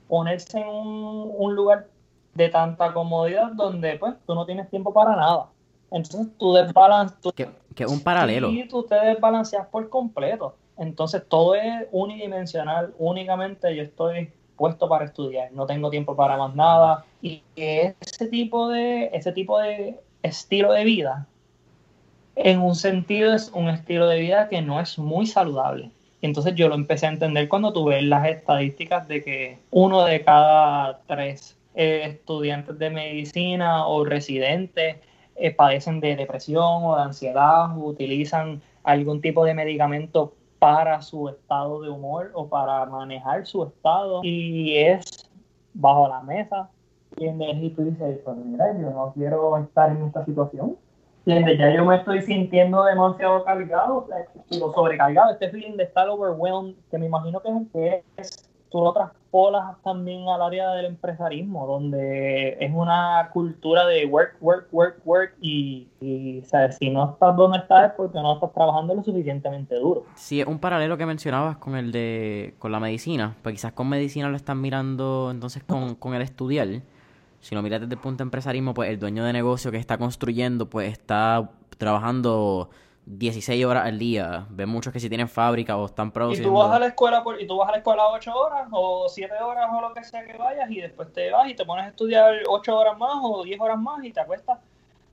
ponerse en un, un lugar de tanta comodidad donde pues tú no tienes tiempo para nada. Entonces tú desbalanceas. Que, que un paralelo. Y tú te desbalanceas por completo. Entonces todo es unidimensional. Únicamente yo estoy puesto para estudiar. No tengo tiempo para más nada. Y ese tipo de, ese tipo de estilo de vida, en un sentido es un estilo de vida que no es muy saludable. entonces yo lo empecé a entender cuando tuve las estadísticas de que uno de cada tres eh, estudiantes de medicina o residentes eh, padecen de depresión o de ansiedad, o utilizan algún tipo de medicamento para su estado de humor o para manejar su estado y es bajo la mesa. Y tú dices, pues mira, yo no quiero estar en esta situación. Y ya yo me estoy sintiendo demasiado cargado, digo, sobrecargado, este feeling de estar overwhelmed, que me imagino que es tú lo traspolas también al área del empresarismo, donde es una cultura de work, work, work, work y, ¿sabes? si no estás donde estás es porque no estás trabajando lo suficientemente duro. Sí, es un paralelo que mencionabas con el de con la medicina, pues quizás con medicina lo están mirando entonces con, con el estudiar. Si lo miras desde el punto de empresarismo, pues el dueño de negocio que está construyendo, pues está trabajando 16 horas al día. Ven muchos que si tienen fábrica o están produciendo. Y tú vas a la escuela por, y tú vas a la escuela 8 horas o 7 horas o lo que sea que vayas y después te vas y te pones a estudiar 8 horas más o 10 horas más y te acuestas.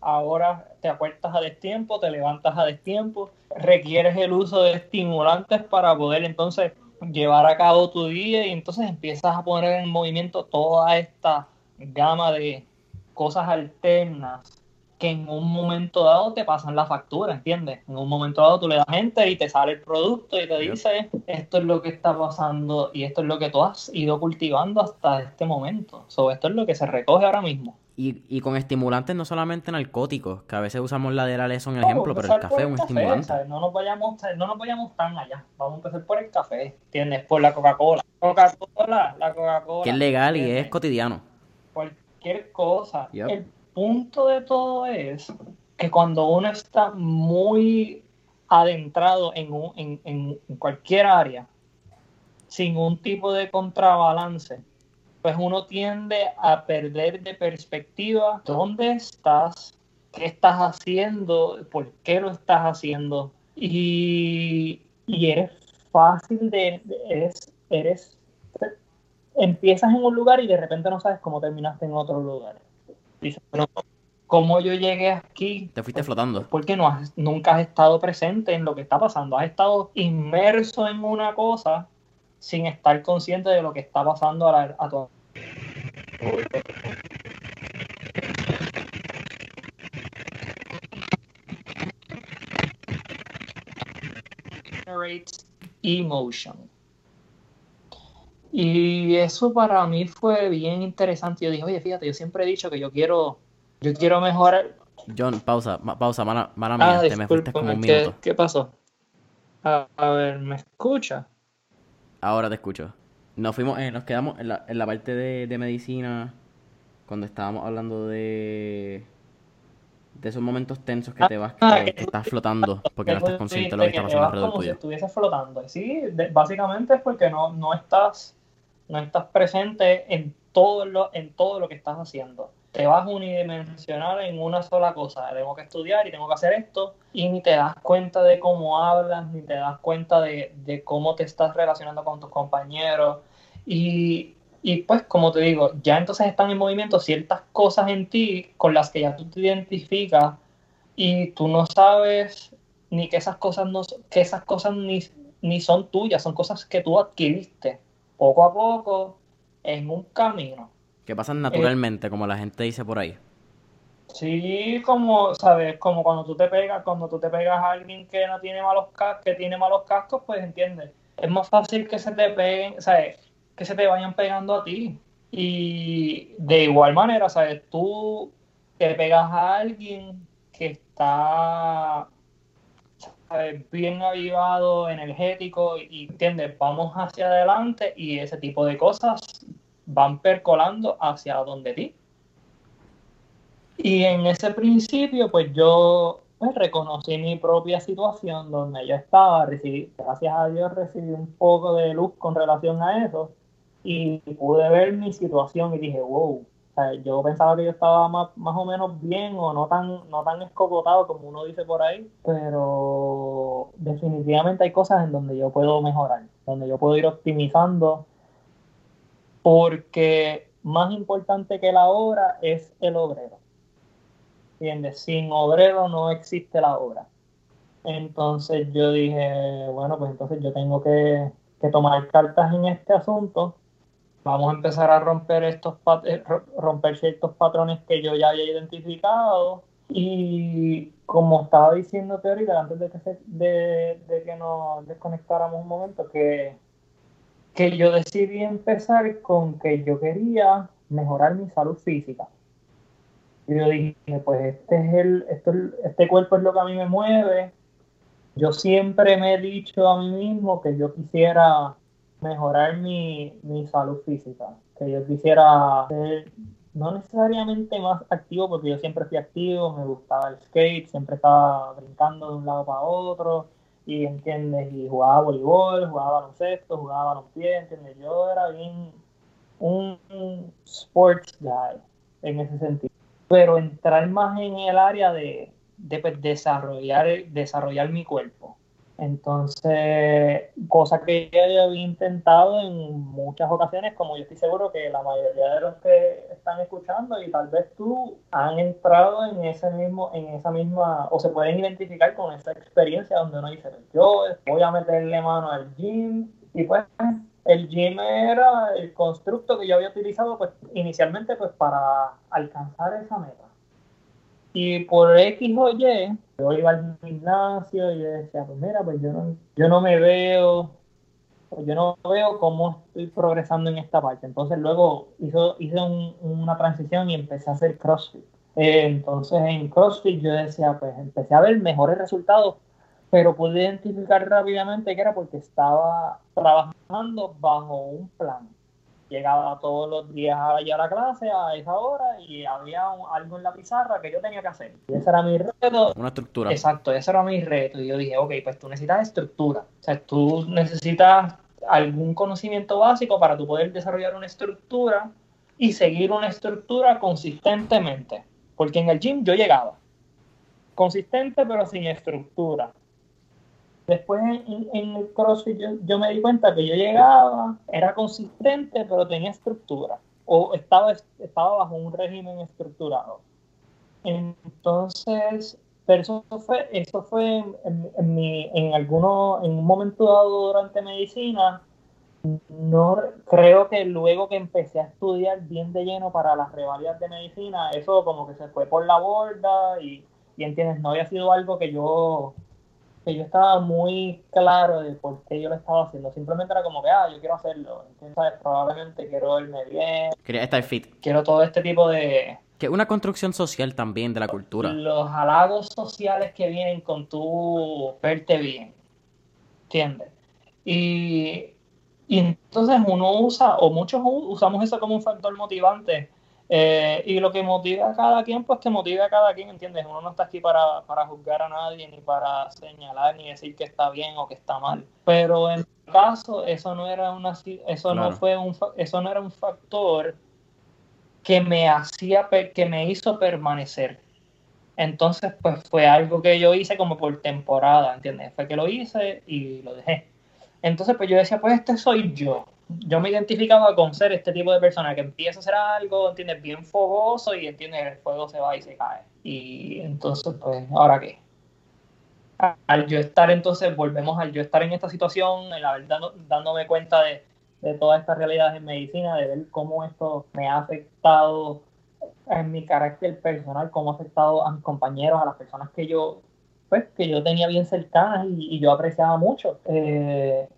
Ahora te acuestas a destiempo, te levantas a destiempo, requieres el uso de estimulantes para poder entonces llevar a cabo tu día y entonces empiezas a poner en movimiento toda esta gama de cosas alternas que en un momento dado te pasan la factura, ¿entiendes? En un momento dado tú le das gente y te sale el producto y te dice, esto es lo que está pasando y esto es lo que tú has ido cultivando hasta este momento. So, esto es lo que se recoge ahora mismo. Y, y con estimulantes no solamente narcóticos, que a veces usamos la de la son el ejemplo, pero el café es un estimulante. No nos, vayamos, no nos vayamos tan allá. Vamos a empezar por el café, ¿entiendes? Por la Coca-Cola. Coca-Cola, la Coca-Cola. Que es legal y es cotidiano. Cualquier cosa punto de todo es que cuando uno está muy adentrado en, en, en cualquier área, sin un tipo de contrabalance, pues uno tiende a perder de perspectiva dónde estás, qué estás haciendo, por qué lo estás haciendo. Y, y eres fácil de, eres, eres, empiezas en un lugar y de repente no sabes cómo terminaste en otro lugar. Dice, pero ¿cómo yo llegué aquí? Te fuiste flotando. Porque no has, nunca has estado presente en lo que está pasando. Has estado inmerso en una cosa sin estar consciente de lo que está pasando a, a tu emotion. Y eso para mí fue bien interesante. Yo dije, oye, fíjate, yo siempre he dicho que yo quiero, yo quiero mejorar. John, pausa, pausa, mala, mía, te me fuiste como un minuto. ¿Qué pasó? A, ver, ¿me escucha? Ahora te escucho. Nos fuimos, eh, nos quedamos en la, en la parte de, de medicina cuando estábamos hablando de de esos momentos tensos que te vas, ah, que, estás flotando porque no estás consciente de lo que está pasando alrededor tuyo. Si flotando. Sí, básicamente es porque no, no, estás, no estás presente en todo, lo, en todo lo que estás haciendo. Te vas unidimensional en una sola cosa. Tengo que estudiar y tengo que hacer esto. Y ni te das cuenta de cómo hablas, ni te das cuenta de, de cómo te estás relacionando con tus compañeros. Y, y pues, como te digo, ya entonces están en movimiento ciertas cosas en ti con las que ya tú te identificas y tú no sabes ni que esas cosas no que esas cosas ni, ni son tuyas, son cosas que tú adquiriste poco a poco en un camino. Que pasan naturalmente, como la gente dice por ahí. Sí, como, sabes, como cuando tú te pegas, cuando tú te pegas a alguien que no tiene malos cascos, que tiene malos cascos, pues entiendes. Es más fácil que se te peguen, ¿sabes? que se te vayan pegando a ti. Y de igual manera, ¿sabes? Tú te pegas a alguien que está bien avivado, energético y, ¿entiendes? Vamos hacia adelante y ese tipo de cosas van percolando hacia donde ti. Y en ese principio, pues yo pues, reconocí mi propia situación donde yo estaba, recibí, gracias a Dios recibí un poco de luz con relación a eso y pude ver mi situación y dije, wow, yo pensaba que yo estaba más, más o menos bien o no tan, no tan escocotado como uno dice por ahí, pero definitivamente hay cosas en donde yo puedo mejorar, donde yo puedo ir optimizando, porque más importante que la obra es el obrero. ¿Entiendes? Sin obrero no existe la obra. Entonces yo dije, bueno, pues entonces yo tengo que, que tomar cartas en este asunto vamos a empezar a romper estos eh, romper ciertos patrones que yo ya había identificado. Y como estaba diciéndote ahorita antes de que de, que nos desconectáramos un momento que que yo decidí empezar con que yo quería mejorar mi salud física. Y yo dije pues este es el este cuerpo es lo que a mí me mueve. Yo siempre me he dicho a mí mismo que yo quisiera mejorar mi, mi salud física. Que yo quisiera ser no necesariamente más activo, porque yo siempre fui activo, me gustaba el skate, siempre estaba brincando de un lado para otro, y entiendes, y jugaba voleibol, jugaba baloncesto, jugaba balonpié, entiendes, yo era bien un sports guy en ese sentido. Pero entrar más en el área de, de pues, desarrollar, desarrollar mi cuerpo, entonces, cosa que ya había intentado en muchas ocasiones, como yo estoy seguro que la mayoría de los que están escuchando y tal vez tú han entrado en ese mismo, en esa misma, o se pueden identificar con esa experiencia donde uno dice, yo voy a meterle mano al gym y pues el gym era el constructo que yo había utilizado pues inicialmente pues para alcanzar esa meta. Y por X o Y, yo iba al gimnasio y decía, pues mira, pues yo no, yo no me veo, pues yo no veo cómo estoy progresando en esta parte. Entonces luego hizo, hice una transición y empecé a hacer CrossFit. Eh, entonces en CrossFit yo decía, pues empecé a ver mejores resultados, pero pude identificar rápidamente que era porque estaba trabajando bajo un plan llegaba todos los días a, a la clase a esa hora y había algo en la pizarra que yo tenía que hacer. Y ese era mi reto. Una estructura. Exacto, ese era mi reto. Y yo dije, ok, pues tú necesitas estructura. O sea, tú necesitas algún conocimiento básico para tú poder desarrollar una estructura y seguir una estructura consistentemente. Porque en el gym yo llegaba. Consistente pero sin estructura. Después en, el CrossFit yo, me di cuenta que yo llegaba, era consistente, pero tenía estructura. O estaba, estaba bajo un régimen estructurado. Entonces, pero eso fue, eso fue en, en, en, en un momento dado durante medicina. No creo que luego que empecé a estudiar bien de lleno para las revalidas de medicina, eso como que se fue por la borda y, y entiendes, no había sido algo que yo que yo estaba muy claro de por qué yo lo estaba haciendo. Simplemente era como que, ah, yo quiero hacerlo. Entonces, probablemente quiero verme bien. Quería estar fit. Quiero todo este tipo de... Que una construcción social también de la cultura. Los halagos sociales que vienen con tu verte bien. ¿Entiendes? Y, y entonces uno usa, o muchos usamos eso como un factor motivante Eh, y lo que motiva a cada quien, pues que motive a cada quien, ¿entiendes? Uno no está aquí para, para juzgar a nadie, ni para señalar, ni decir que está bien o que está mal. Pero en mi caso, eso no era una eso no fue un eso no era un factor que me hacía que me hizo permanecer. Entonces, pues fue algo que yo hice como por temporada, ¿entiendes? Fue que lo hice y lo dejé. Entonces, pues yo decía, pues este soy yo yo me identificaba con ser este tipo de persona que empieza a hacer algo, ¿entiendes? Bien fogoso y entiende el fuego se va y se cae. Y entonces, pues, ¿ahora qué? Al yo estar entonces, volvemos al yo estar en esta situación, el haber dándome cuenta de, de todas estas realidades en medicina, de ver cómo esto me ha afectado en mi carácter personal, cómo ha afectado a mis compañeros, a las personas que yo, pues, que yo tenía bien cercanas y, yo apreciaba mucho. Eh,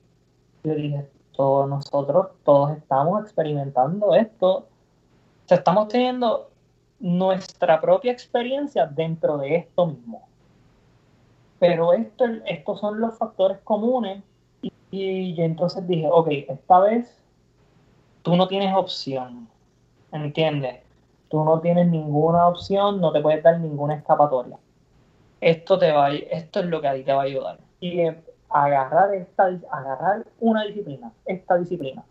yo dije, todos nosotros, todos estamos experimentando esto. estamos teniendo nuestra propia experiencia dentro de esto mismo. Pero esto, estos son los factores comunes y, yo entonces dije, ok, esta vez tú no tienes opción, ¿entiendes? Tú no tienes ninguna opción, no te puedes dar ninguna escapatoria. Esto, te va, esto es lo que a ti te va a ayudar. Y agarrar, esta, agarrar una disciplina, esta disciplina,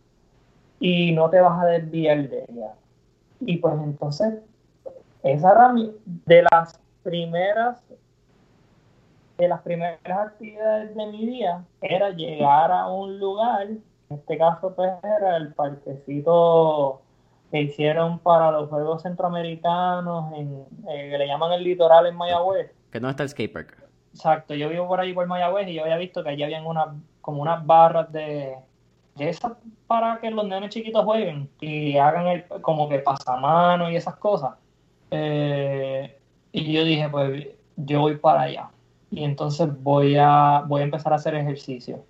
y no te vas a desviar de ella. Y pues entonces, esa de las primeras de las primeras actividades de mi día era llegar a un lugar, en este caso pues era el parquecito que hicieron para los Juegos Centroamericanos, en, eh, que le llaman el litoral en Mayagüez. Que no está el skatepark. Exacto, yo vivo por ahí por Mayagüez y yo había visto que allí habían una, como unas barras de, de esas para que los nenes chiquitos jueguen y hagan el, como que pasamano y esas cosas. Eh, y yo dije, pues yo voy para allá. Y entonces voy a, voy a empezar a hacer ejercicio.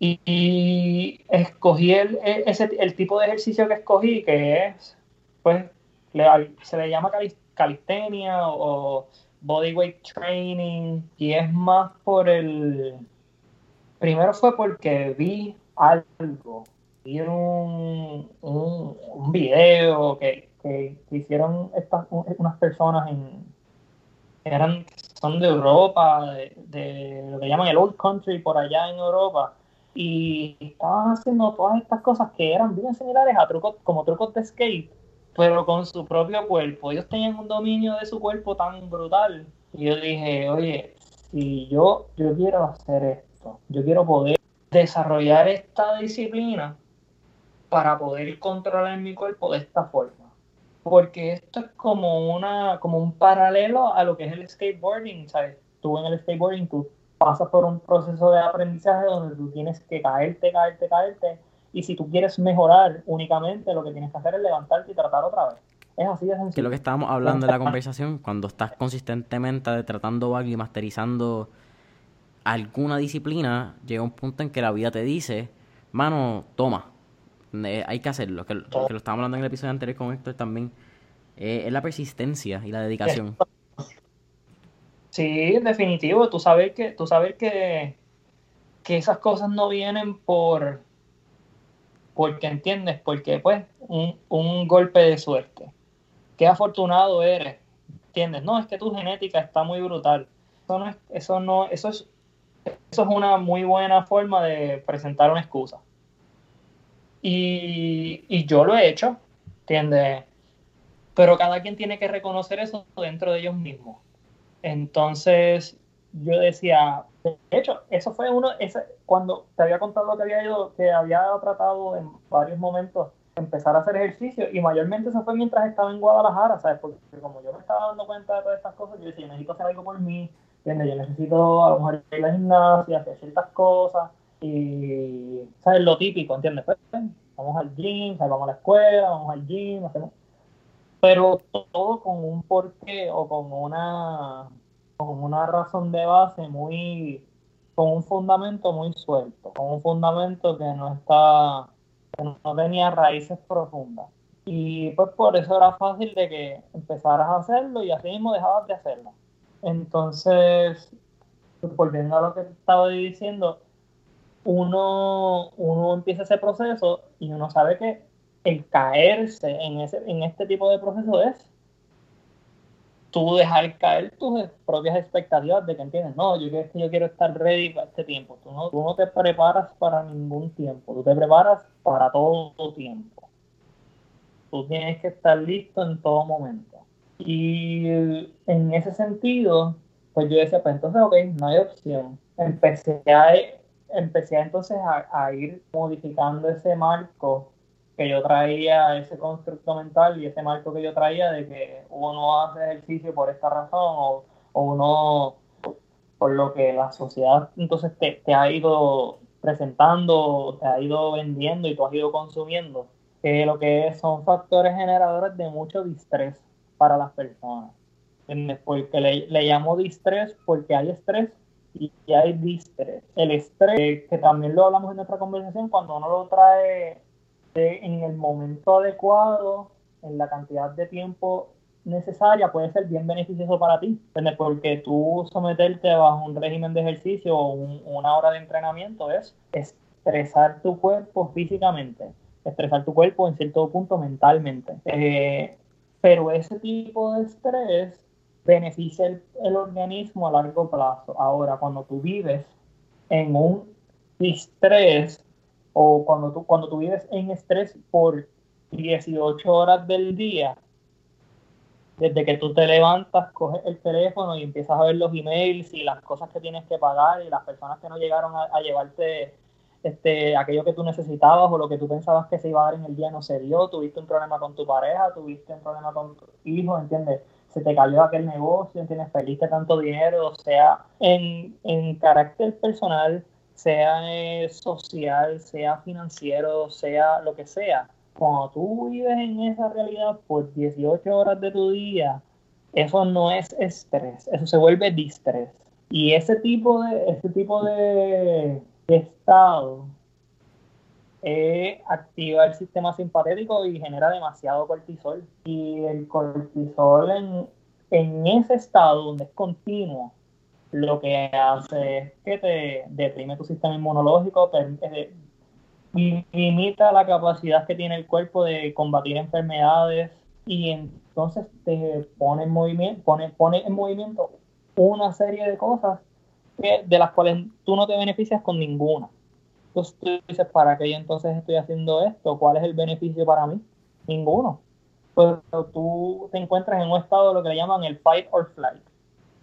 Y, escogí el, ese, el tipo de ejercicio que escogí, que es, pues, se le llama calistenia o bodyweight training y es más por el... Primero fue porque vi algo, vi un, un, video que, que, hicieron estas, unas personas en... Eran, son de Europa, de, de lo que llaman el Old Country por allá en Europa y estaban haciendo todas estas cosas que eran bien similares a trucos como trucos de skate pero con su propio cuerpo. Ellos tenían un dominio de su cuerpo tan brutal. Y yo dije, oye, si yo, yo quiero hacer esto, yo quiero poder desarrollar esta disciplina para poder controlar mi cuerpo de esta forma. Porque esto es como una, como un paralelo a lo que es el skateboarding, ¿sabes? Tú en el skateboarding tú pasas por un proceso de aprendizaje donde tú tienes que caerte, caerte, caerte y si tú quieres mejorar únicamente, lo que tienes que hacer es levantarte y tratar otra vez. Es así de sencillo. Que lo que estábamos hablando en la conversación, cuando estás consistentemente tratando algo y masterizando alguna disciplina, llega un punto en que la vida te dice, mano, toma, eh, hay que hacerlo. Que, que, lo estábamos hablando en el episodio anterior con Héctor también. Eh, es la persistencia y la dedicación. Sí, definitivo. Tú sabes que, tú sabes que, que esas cosas no vienen por, porque entiendes, porque pues un, golpe de suerte. Qué afortunado eres, ¿entiendes? No, es que tu genética está muy brutal. Eso no es, eso no, eso es, eso es una muy buena forma de presentar una excusa. Y, y yo lo he hecho, ¿entiendes? Pero cada quien tiene que reconocer eso dentro de ellos mismos. Entonces, yo decía, de hecho, eso fue uno, ese, cuando te había contado que había ido, que había tratado en varios momentos empezar a hacer ejercicio y mayormente eso fue mientras estaba en Guadalajara, ¿sabes? Porque como yo me estaba dando cuenta de todas estas cosas, yo decía, yo necesito hacer algo por mí, ¿entiendes? Yo necesito a lo mejor ir a la gimnasia, hacer ciertas cosas y, ¿sabes? Lo típico, ¿entiendes? Pues, vamos al gym, vamos a la escuela, vamos al gym, hacemos... Pero todo con un porqué o con una con una razón de base muy, con un fundamento muy suelto, con un fundamento que no está, que no tenía raíces profundas. Y pues por eso era fácil de que empezaras a hacerlo y así mismo dejabas de hacerlo. Entonces, pues, volviendo a lo que estaba diciendo, uno, uno empieza ese proceso y uno sabe que el caerse en, ese, en este tipo de proceso es tú dejar caer tus propias expectativas de que entiendes, no, yo, yo quiero estar ready para este tiempo. Tú no, tú no te preparas para ningún tiempo, tú te preparas para todo tiempo. Tú tienes que estar listo en todo momento. Y en ese sentido, pues yo decía, pues entonces, ok, no hay opción. Empecé a, empecé entonces a ir modificando ese marco que yo traía ese constructo mental y ese marco que yo traía de que uno hace ejercicio por esta razón o, uno por lo que la sociedad entonces te, ha ido presentando, te ha ido vendiendo y tú has ido consumiendo, que lo que son factores generadores de mucho distrés para las personas. Porque le, le llamo distrés porque hay estrés y hay distrés. El estrés, que también lo hablamos en nuestra conversación, cuando uno lo trae en el momento adecuado, en la cantidad de tiempo necesaria, puede ser bien beneficioso para ti, porque tú someterte bajo un régimen de ejercicio o una hora de entrenamiento es estresar tu cuerpo físicamente, estresar tu cuerpo en cierto punto mentalmente. Eh, pero ese tipo de estrés beneficia el, el, organismo a largo plazo. Ahora, cuando tú vives en un estrés o cuando tú, cuando tú vives en estrés por 18 horas del día, desde que tú te levantas, coges el teléfono y empiezas a ver los emails y las cosas que tienes que pagar y las personas que no llegaron a, llevarte este, aquello que tú necesitabas o lo que tú pensabas que se iba a dar en el día no se dio, tuviste un problema con tu pareja, tuviste un problema con tu hijo, ¿entiendes? Se te cayó aquel negocio, ¿entiendes? Perdiste tanto dinero, o sea, en, en carácter personal, sea eh, social, sea financiero, sea lo que sea. Cuando tú vives en esa realidad por 18 horas de tu día, eso no es estrés, eso se vuelve distrés. Y ese tipo de, ese tipo de, estado activa el sistema simpatético y genera demasiado cortisol. Y el cortisol en, en ese estado donde es continuo, lo que hace es que te deprime tu sistema inmunológico, eh, limita la capacidad que tiene el cuerpo de combatir enfermedades y entonces te pone en movimiento, pone, pone en movimiento una serie de cosas que, de las cuales tú no te beneficias con ninguna. Entonces tú dices, ¿para qué yo entonces estoy haciendo esto? ¿Cuál es el beneficio para mí? Ninguno. Pero tú te encuentras en un estado de lo que le llaman el fight or flight.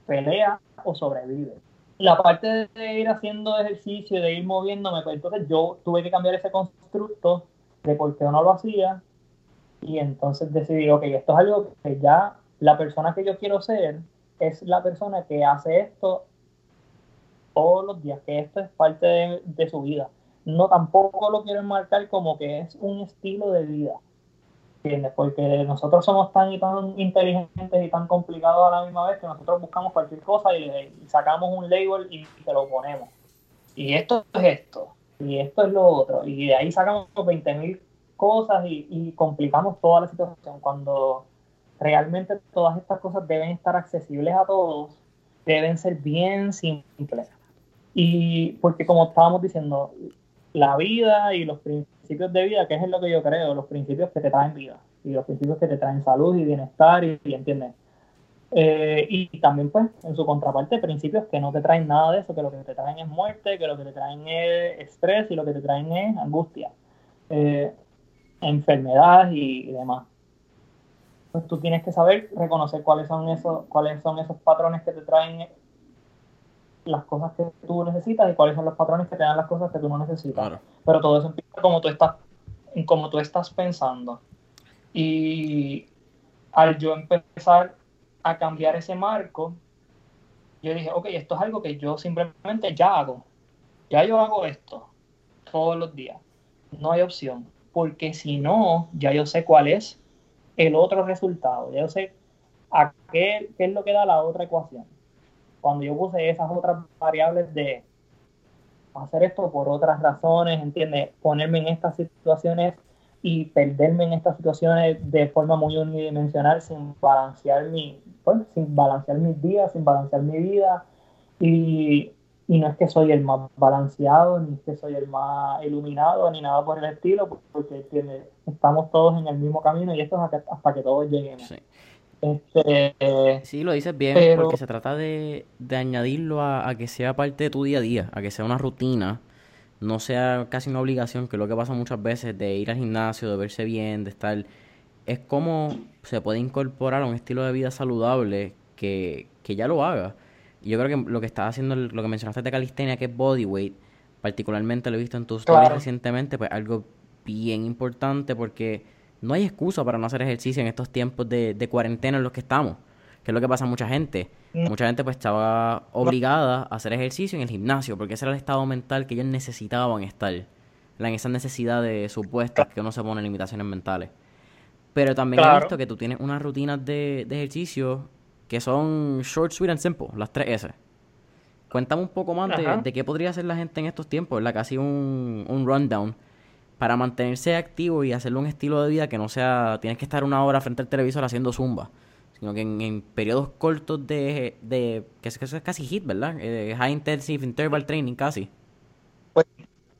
Pelea o sobrevive. La parte de ir haciendo ejercicio, de ir moviéndome, pues entonces yo tuve que cambiar ese constructo de por qué no lo hacía y entonces decidí, ok, esto es algo que ya la persona que yo quiero ser es la persona que hace esto todos los días, que esto es parte de, de su vida. No tampoco lo quiero enmarcar como que es un estilo de vida porque nosotros somos tan y tan inteligentes y tan complicados a la misma vez que nosotros buscamos cualquier cosa y, sacamos un label y, te lo ponemos. Y esto es esto, y esto es lo otro, y de ahí sacamos 20.000 cosas y, complicamos toda la situación cuando realmente todas estas cosas deben estar accesibles a todos, deben ser bien simples. Y porque como estábamos diciendo, la vida y los principios de vida, que es lo que yo creo, los principios que te traen vida y los principios que te traen salud y bienestar y, ¿entiendes? Eh, y también pues en su contraparte principios que no te traen nada de eso, que lo que te traen es muerte, que lo que te traen es estrés y lo que te traen es angustia, eh, enfermedad y, demás. Pues tú tienes que saber reconocer cuáles son esos, cuáles son esos patrones que te traen las cosas que tú necesitas y cuáles son los patrones que te dan las cosas que tú no necesitas. Pero todo eso empieza como tú estás, como tú estás pensando. Y al yo empezar a cambiar ese marco, yo dije, ok, esto es algo que yo simplemente ya hago. Ya yo hago esto todos los días. No hay opción. Porque si no, ya yo sé cuál es el otro resultado. Ya yo sé a qué, qué es lo que da la otra ecuación cuando yo puse esas otras variables de hacer esto por otras razones, ¿entiendes? Ponerme en estas situaciones y perderme en estas situaciones de forma muy unidimensional sin balancear mi, pues, sin balancear mis días, sin balancear mi vida y y no es que soy el más balanceado, ni es que soy el más iluminado, ni nada por el estilo, porque estamos todos en el mismo camino y esto es hasta, que todos lleguemos. Sí. Este, sí, lo dices bien, porque se trata de, añadirlo a, que sea parte de tu día a día, a que sea una rutina, no sea casi una obligación, que es lo que pasa muchas veces, de ir al gimnasio, de verse bien, de estar... Es como se puede incorporar a un estilo de vida saludable que, que ya lo haga. Y yo creo que lo que estás haciendo, lo que mencionaste de calistenia, que es bodyweight, particularmente lo he visto en tus stories recientemente, pues algo bien importante porque no hay excusa para no hacer ejercicio en estos tiempos de, de cuarentena en los que estamos, que es lo que pasa a mucha gente. Mucha gente pues estaba obligada a hacer ejercicio en el gimnasio porque ese era el estado mental que ellos necesitaban estar, en esa necesidad de supuestas que uno se pone limitaciones mentales. Pero también he visto que tú tienes unas rutinas de, de ejercicio que son short, sweet and simple, las tres S. Cuéntame un poco más de, qué podría hacer la gente en estos tiempos, ¿verdad? Casi un, un rundown para mantenerse activo y hacerle un estilo de vida que no sea, tienes que estar una hora frente al televisor haciendo zumba, sino que en, periodos cortos de, de que, eso es casi hit, ¿verdad? Eh, high intensive interval training casi. Pues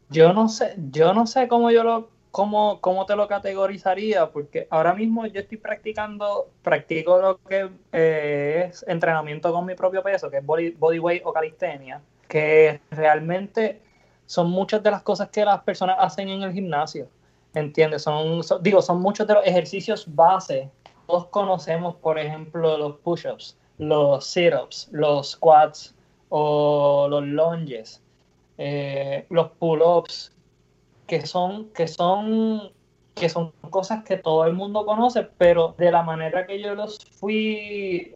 yo no sé, yo no sé cómo yo lo ¿cómo, ¿cómo te lo categorizaría? Porque ahora mismo yo estoy practicando, practico lo que eh, es entrenamiento con mi propio peso, que es body, bodyweight o calistenia, que realmente son muchas de las cosas que las personas hacen en el gimnasio. ¿Entiendes? Son, digo, son muchos de los ejercicios base. Todos conocemos, por ejemplo, los push-ups, los sit-ups, los squats o los lunges, eh, los pull-ups, que son, que son, que son cosas que todo el mundo conoce, pero de la manera que yo los fui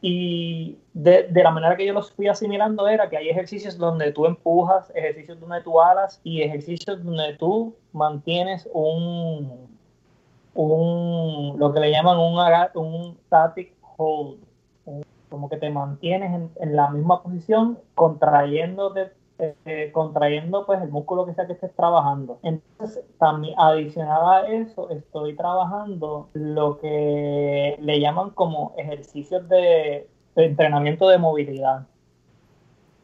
y de, la manera que yo los fui asimilando era que hay ejercicios donde tú empujas, ejercicios donde tú alas y ejercicios donde tú mantienes un, un lo que le llaman un, un static hold, como que te mantienes en, en la misma posición contrayéndote eh, contrayendo pues el músculo que sea que estés trabajando. Entonces, también adicional a eso, estoy trabajando lo que le llaman como ejercicios de, entrenamiento de movilidad.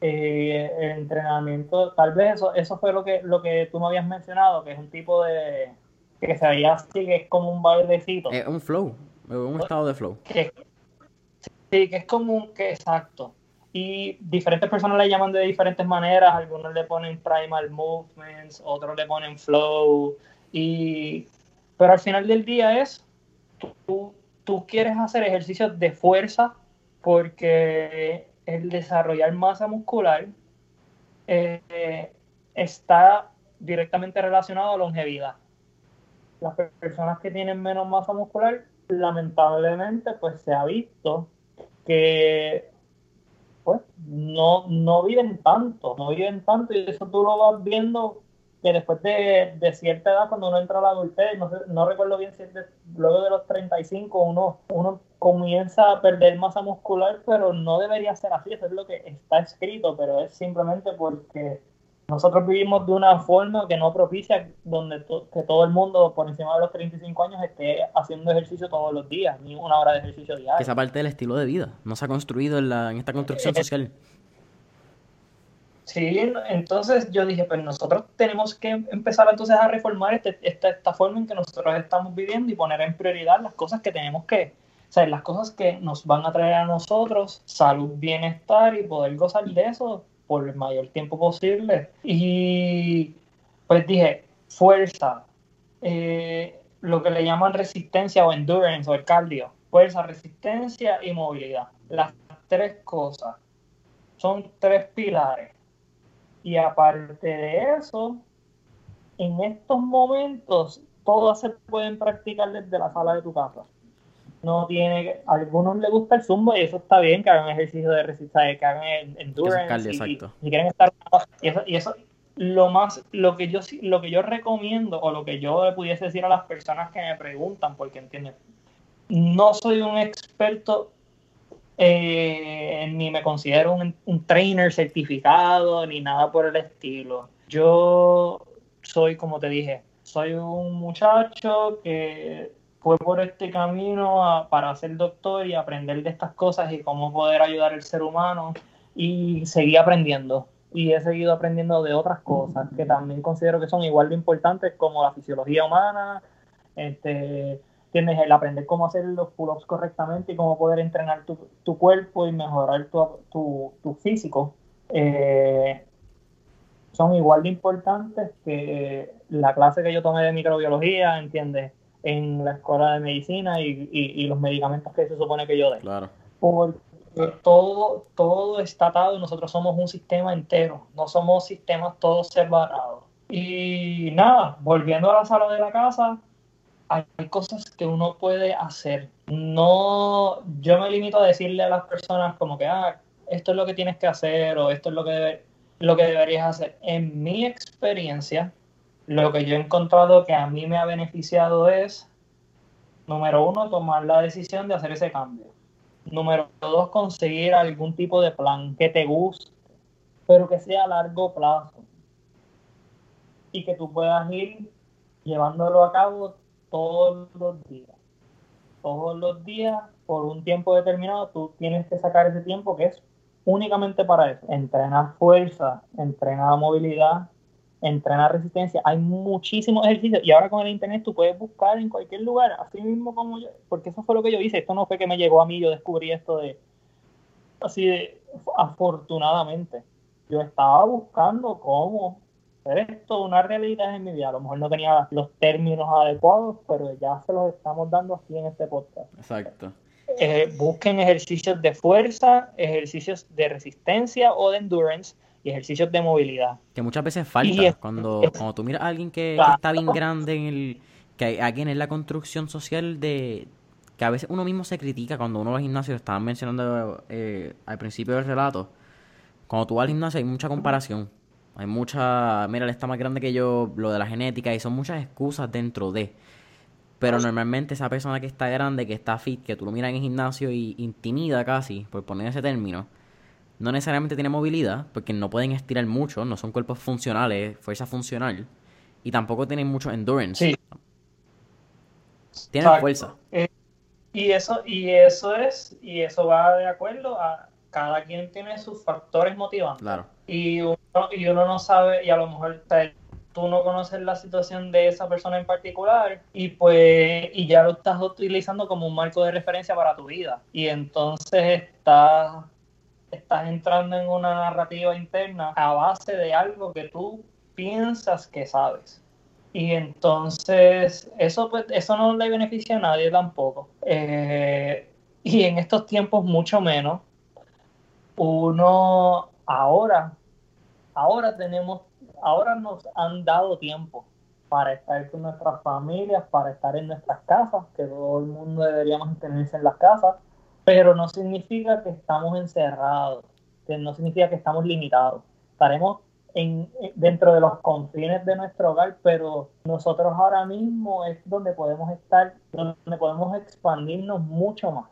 Eh, el entrenamiento, tal vez eso, eso fue lo que, lo que tú me habías mencionado, que es un tipo de, que se veía así, que es como un bailecito. Es un flow, un estado de flow. sí, que es como un, que exacto y diferentes personas le llaman de diferentes maneras, algunos le ponen primal movements, otros le ponen flow, y, pero al final del día es, tú, tú quieres hacer ejercicios de fuerza porque el desarrollar masa muscular eh, está directamente relacionado a longevidad. Las personas que tienen menos masa muscular, lamentablemente, pues se ha visto que pues no, no viven tanto, no viven tanto y eso tú lo vas viendo que después de, cierta edad, cuando uno entra a la adultez, no, no recuerdo bien si es luego de los 35 uno, uno comienza a perder masa muscular, pero no debería ser así, eso es lo que está escrito, pero es simplemente porque nosotros vivimos de una forma que no propicia donde que todo el mundo por encima de los 35 años esté haciendo ejercicio todos los días, ni una hora de ejercicio diario. Esa parte del estilo de vida no se ha construido en, la, en esta construcción eh, social. Sí, entonces yo dije, pues nosotros tenemos que empezar entonces a reformar este, esta, esta forma en que nosotros estamos viviendo y poner en prioridad las cosas que tenemos que, o sea, las cosas que nos van a traer a nosotros salud, bienestar y poder gozar de eso por el mayor tiempo posible. Y pues dije, fuerza, eh, lo que le llaman resistencia o endurance o el cardio, fuerza, resistencia y movilidad. Las tres cosas son tres pilares. Y aparte de eso, en estos momentos todas se pueden practicar desde la sala de tu casa no tiene, a algunos les gusta el zumba y eso está bien, que hagan ejercicio de resistencia, que hagan endurance. y, quieren estar, y eso, lo más, lo que yo lo que yo recomiendo, o lo que yo le pudiese decir a las personas que me preguntan, porque entienden, no soy un experto eh, ni me considero un, un, trainer certificado, ni nada por el estilo. Yo soy, como te dije, soy un muchacho que fue por este camino para ser doctor y aprender de estas cosas y cómo poder ayudar al ser humano y seguí aprendiendo. Y he seguido aprendiendo de otras cosas que también considero que son igual de importantes como la fisiología humana, este, tienes el aprender cómo hacer los pull-ups correctamente y cómo poder entrenar tu, cuerpo y mejorar tu, tu, físico. Eh, son igual de importantes que la clase que yo tomé de microbiología, ¿entiendes? En la escuela de medicina y, y, los medicamentos que se supone que yo dé. Claro. Porque todo, todo está atado y nosotros somos un sistema entero, no somos sistemas todos separados. Y nada, volviendo a la sala de la casa, hay cosas que uno puede hacer. No, yo me limito a decirle a las personas como que, ah, esto es lo que tienes que hacer o esto es lo que, lo que deberías hacer. En mi experiencia, lo que yo he encontrado que a mí me ha beneficiado es, número uno, tomar la decisión de hacer ese cambio. Número dos, conseguir algún tipo de plan que te guste, pero que sea a largo plazo. Y que tú puedas ir llevándolo a cabo todos los días. Todos los días, por un tiempo determinado, tú tienes que sacar ese tiempo que es únicamente para eso. Entrenar fuerza, entrenar movilidad, entrenar resistencia. Hay muchísimos ejercicios y ahora con el internet tú puedes buscar en cualquier lugar, así mismo como yo, porque eso fue lo que yo hice. Esto no fue que me llegó a mí, yo descubrí esto de así de afortunadamente. Yo estaba buscando cómo esto una realidad en mi vida. A lo mejor no tenía los términos adecuados, pero ya se los estamos dando aquí en este podcast. Exacto. Eh, busquen ejercicios de fuerza, ejercicios de resistencia o de endurance y ejercicios de movilidad. Que muchas veces falta. cuando, cuando tú miras a alguien que, está bien grande en el. que alguien en la construcción social de. que a veces uno mismo se critica cuando uno va al gimnasio, estaban mencionando eh, al principio del relato. Cuando tú vas al gimnasio hay mucha comparación hay mucha, mira, él está más grande que yo, lo de la genética, y son muchas excusas dentro de. Pero normalmente esa persona que está grande, que está fit, que tú lo miras en el gimnasio y intimida casi, por poner ese término, no necesariamente tiene movilidad, porque no pueden estirar mucho, no son cuerpos funcionales, fuerza funcional, y tampoco tienen mucho endurance. Sí. Tienen fuerza. Eh, y eso, y eso es, y eso va de acuerdo a cada quien tiene sus factores motivantes. Claro y uno, y uno no sabe, y a lo mejor tú no conoces la situación de esa persona en particular y pues y ya lo estás utilizando como un marco de referencia para tu vida y entonces estás estás entrando en una narrativa interna a base de algo que tú piensas que sabes. Y entonces eso pues eso no le beneficia a nadie tampoco. Eh, y en estos tiempos mucho menos uno ahora, ahora tenemos, ahora nos han dado tiempo para estar con nuestras familias, para estar en nuestras casas, que todo el mundo deberíamos mantenerse en las casas, pero no significa que estamos encerrados, que no significa que estamos limitados. Estaremos en, dentro de los confines de nuestro hogar, pero nosotros ahora mismo es donde podemos estar, donde podemos expandirnos mucho más.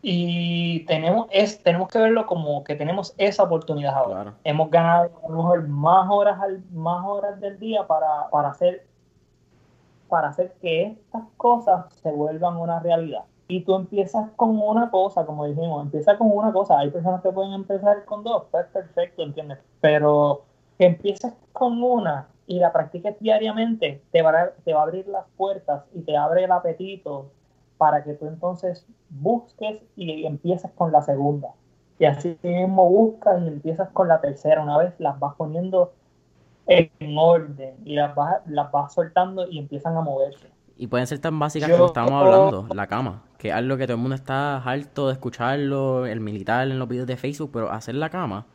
Y tenemos, es, tenemos que verlo como que tenemos esa oportunidad ahora. Hemos ganado a lo mejor más horas, al, más horas del día para, para, hacer, para hacer que estas cosas se vuelvan una realidad. Y tú empiezas con una cosa, como dijimos, empieza con una cosa. Hay personas que pueden empezar con dos, pues perfecto, ¿entiendes? Pero que empieces con una y la practiques diariamente, te va, te va a abrir las puertas y te abre el apetito para que tú entonces busques y empieces con la segunda. Y así mismo buscas y empiezas con la tercera. Una vez las vas poniendo en orden y las vas, las vas soltando y empiezan a moverse. Y pueden ser tan básicas como estábamos hablando, la cama, que es algo que todo el mundo está harto de escucharlo, el militar en los videos de Facebook, pero hacer la cama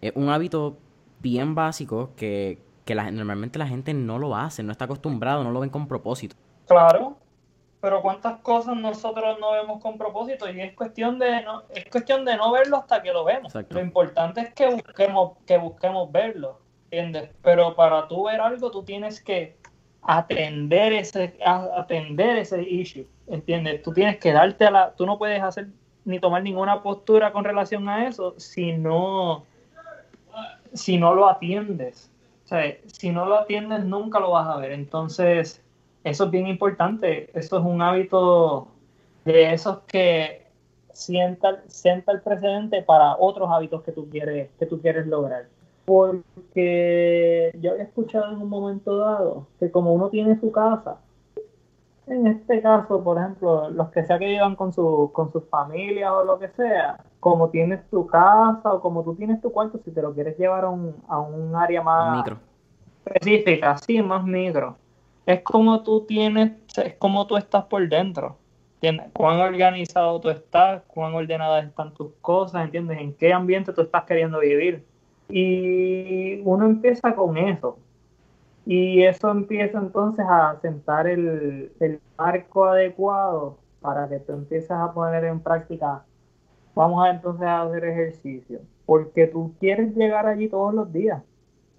es un hábito bien básico que, que normalmente la gente no lo hace, no está acostumbrado, no lo ven con propósito. Claro, pero cuántas cosas nosotros no vemos con propósito y es cuestión de no, es cuestión de no verlo hasta que lo vemos. Lo importante es que busquemos, que busquemos verlo, ¿entiendes? Pero para tú ver algo tú tienes que atender ese atender ese issue, ¿entiendes? Tú tienes que darte la tú no puedes hacer ni tomar ninguna postura con relación a eso si no si no lo atiendes. O sea, si no lo atiendes nunca lo vas a ver. Entonces, eso es bien importante. Eso es un hábito de esos que sienta, sienta el precedente para otros hábitos que tú quieres, que tú quieres lograr. Porque yo había escuchado en un momento dado que como uno tiene su casa, en este caso, por ejemplo, los que sea que vivan con, su, con sus familias o lo que sea, como tienes tu casa o como tú tienes tu cuarto, si te lo quieres llevar a un, a un área más micro. específica, sí, más micro, es como tú tienes, es como tú estás por dentro. ¿Entiendes? Cuán organizado tú estás, cuán ordenadas están tus cosas, ¿entiendes? En qué ambiente tú estás queriendo vivir. Y uno empieza con eso. Y eso empieza entonces a sentar el, el marco adecuado para que tú empieces a poner en práctica. Vamos a entonces a hacer ejercicio, porque tú quieres llegar allí todos los días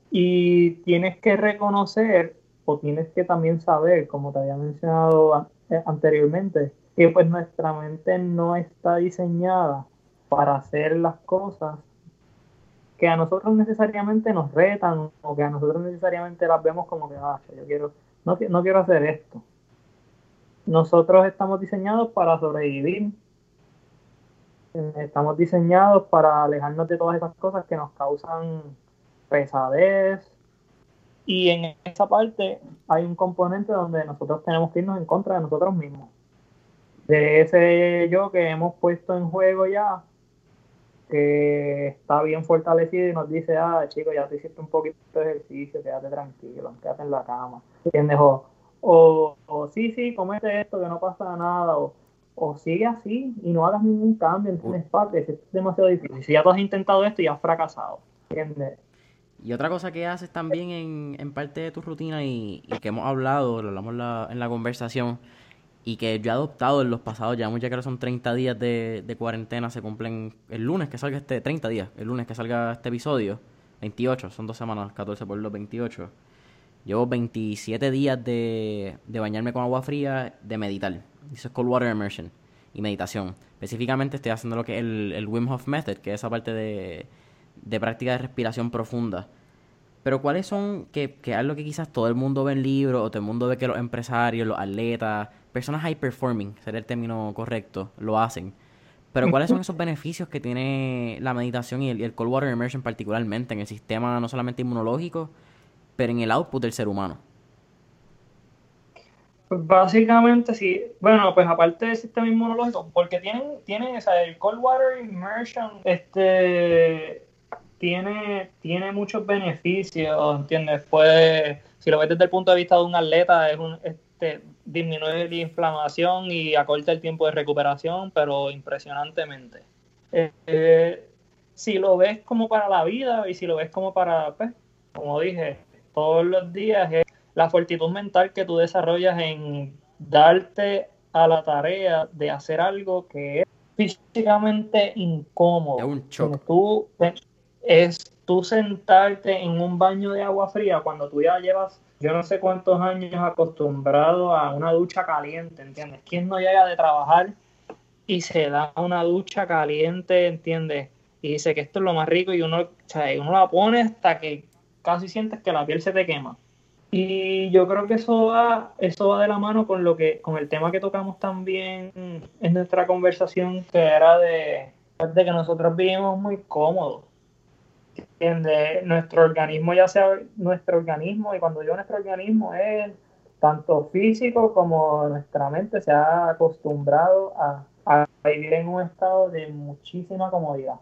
y tienes que reconocer o tienes que también saber, como te había mencionado eh, anteriormente, que pues nuestra mente no está diseñada para hacer las cosas que a nosotros necesariamente nos retan o que a nosotros necesariamente las vemos como que, ah, yo quiero, no, no quiero hacer esto. Nosotros estamos diseñados para sobrevivir. Estamos diseñados para alejarnos de todas esas cosas que nos causan pesadez. Y en esa parte hay un componente donde nosotros tenemos que irnos en contra de nosotros mismos. De ese yo que hemos puesto en juego ya que está bien fortalecido y nos dice, ah, chico, ya te hiciste un poquito de ejercicio, quédate tranquilo, quédate en la cama, ¿entiendes? O, o, sí, sí, comete esto, que no pasa nada, o, o sigue así y no hagas ningún cambio, ¿entiendes? Parte, es demasiado difícil. Si ya tú has intentado esto y has fracasado, ¿entiendes? Y otra cosa que haces también en, en parte de tu rutina y, y que hemos hablado, lo hablamos la, en la conversación, y que yo he adoptado en los pasados, ya ya que son 30 días de, de, cuarentena, se cumplen el lunes que salga este, 30 días, el lunes que salga este episodio, 28, son dos semanas, 14 por los 28. Llevo 27 días de, de bañarme con agua fría, de meditar. Eso es cold water immersion y meditación. Específicamente estoy haciendo lo que es el, el Wim Hof Method, que es esa parte de, de práctica de respiración profunda. Pero ¿cuáles son, que, que es lo que quizás todo el mundo ve en libros, o todo el mundo ve que los empresarios, los atletas, personas high performing, sería el término correcto, lo hacen. Pero ¿cuáles son esos beneficios que tiene la meditación y el, cold water immersion particularmente en el sistema no solamente inmunológico, pero en el output del ser humano? Pues básicamente sí, bueno, pues aparte del sistema inmunológico, porque tienen, tienen o sea, el cold water immersion, este tiene, tiene muchos beneficios, ¿entiendes? Puede, si lo ves desde el punto de vista de un atleta, es un, este, disminuye la inflamación y acorta el tiempo de recuperación, pero impresionantemente. Eh, eh, si lo ves como para la vida y si lo ves como para, pues, como dije, todos los días, es la fortitud mental que tú desarrollas en darte a la tarea de hacer algo que es físicamente incómodo. Es un shock. Tú, es tú sentarte en un baño de agua fría cuando tú ya llevas yo no sé cuántos años acostumbrado a una ducha caliente, ¿entiendes? ¿Quién no llega de trabajar y se da una ducha caliente, ¿entiendes? Y dice que esto es lo más rico y uno, o uno la pone hasta que casi sientes que la piel se te quema. Y yo creo que eso va, eso va de la mano con lo que, con el tema que tocamos también en nuestra conversación, que era de, de que nosotros vivimos muy cómodos ¿entiendes? Nuestro organismo, ya sea nuestro organismo, y cuando digo nuestro organismo es tanto físico como nuestra mente se ha acostumbrado a, vivir en un estado de muchísima comodidad,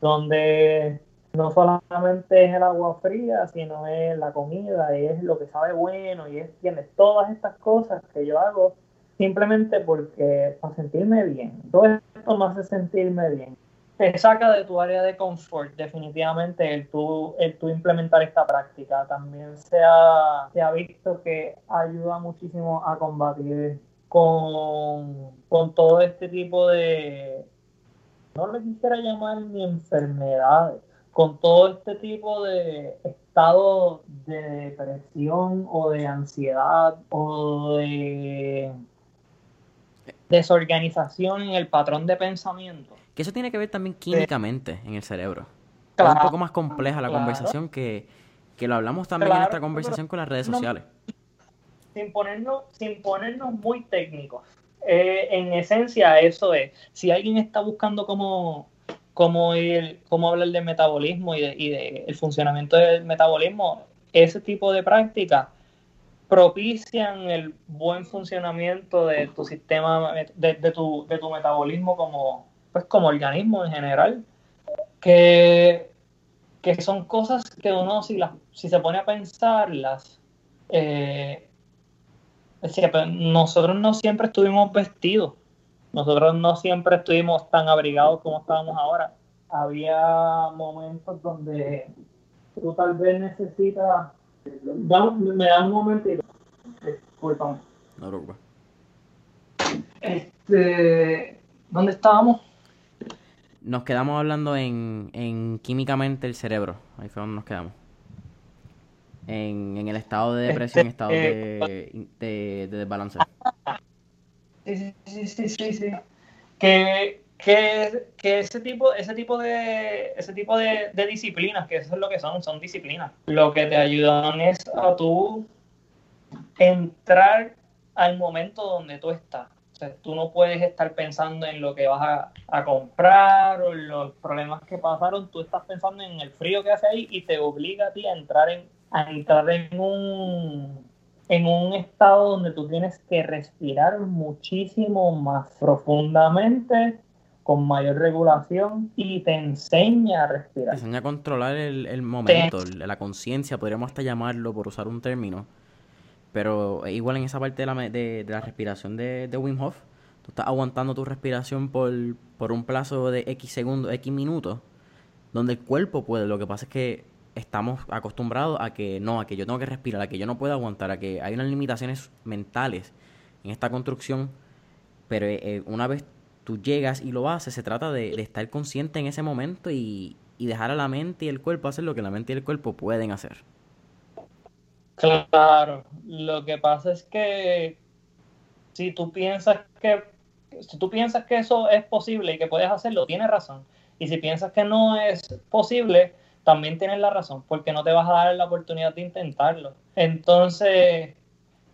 donde no solamente es el agua fría, sino es la comida, es lo que sabe bueno, y es, tienes todas estas cosas que yo hago simplemente porque para sentirme bien. Todo esto me hace sentirme bien te saca de tu área de confort, definitivamente, el tú, el tú implementar esta práctica. También se ha, se ha visto que ayuda muchísimo a combatir con, con todo este tipo de, no le quisiera llamar ni enfermedades, con todo este tipo de estado de depresión o de ansiedad o de desorganización en el patrón de pensamiento que eso tiene que ver también químicamente en el cerebro. es un poco más compleja la conversación que, lo hablamos también en nuestra conversación con las redes sociales. Sin ponernos, sin ponernos muy técnicos, eh, en esencia eso es. Si alguien está buscando cómo, cómo, ir, cómo hablar del metabolismo y del de, el funcionamiento del metabolismo, ese tipo de prácticas propician el buen funcionamiento de tu sistema, de, tu, de tu metabolismo como, pues, como organismo en general, que, que son cosas que uno, si, las, si se pone a pensarlas, eh, nosotros no siempre estuvimos vestidos, nosotros no siempre estuvimos tan abrigados como estábamos ahora. Había momentos donde tú tal vez necesitas me da un momentito. Disculpame. No, Este, ¿Dónde estábamos? Nos quedamos hablando en, en químicamente el cerebro. Ahí fue donde nos quedamos. En, en el estado de depresión, este, estado de, de, de, desbalance. Sí, sí, sí, sí, sí. Que que, que, ese tipo, ese tipo de, ese tipo de, disciplinas, que eso es lo que son, son disciplinas, lo que te ayudan es a tú entrar al momento donde tú estás. O sea, tú no puedes estar pensando en lo que vas a, comprar o en los problemas que pasaron, tú estás pensando en el frío que hace ahí y te obliga a ti a entrar en, a entrar en un en un estado donde tú tienes que respirar muchísimo más profundamente con mayor regulación y te enseña a respirar. Te enseña a controlar el, momento, la conciencia, podríamos hasta llamarlo por usar un término. Pero igual en esa parte de la, de, la respiración de, de, Wim Hof, tú estás aguantando tu respiración por, por un plazo de X segundos, X minutos, donde el cuerpo puede. Lo que pasa es que estamos acostumbrados a que no, a que yo tengo que respirar, a que yo no puedo aguantar, a que hay unas limitaciones mentales en esta construcción. Pero eh, eh, una vez tú llegas y lo haces, se trata de, estar consciente en ese momento y, dejar a la mente y el cuerpo hacer lo que la mente y el cuerpo pueden hacer. Claro, lo que pasa es que si tú piensas que si tú piensas que eso es posible y que puedes hacerlo, tienes razón. Y si piensas que no es posible, también tienes la razón, porque no te vas a dar la oportunidad de intentarlo. Entonces,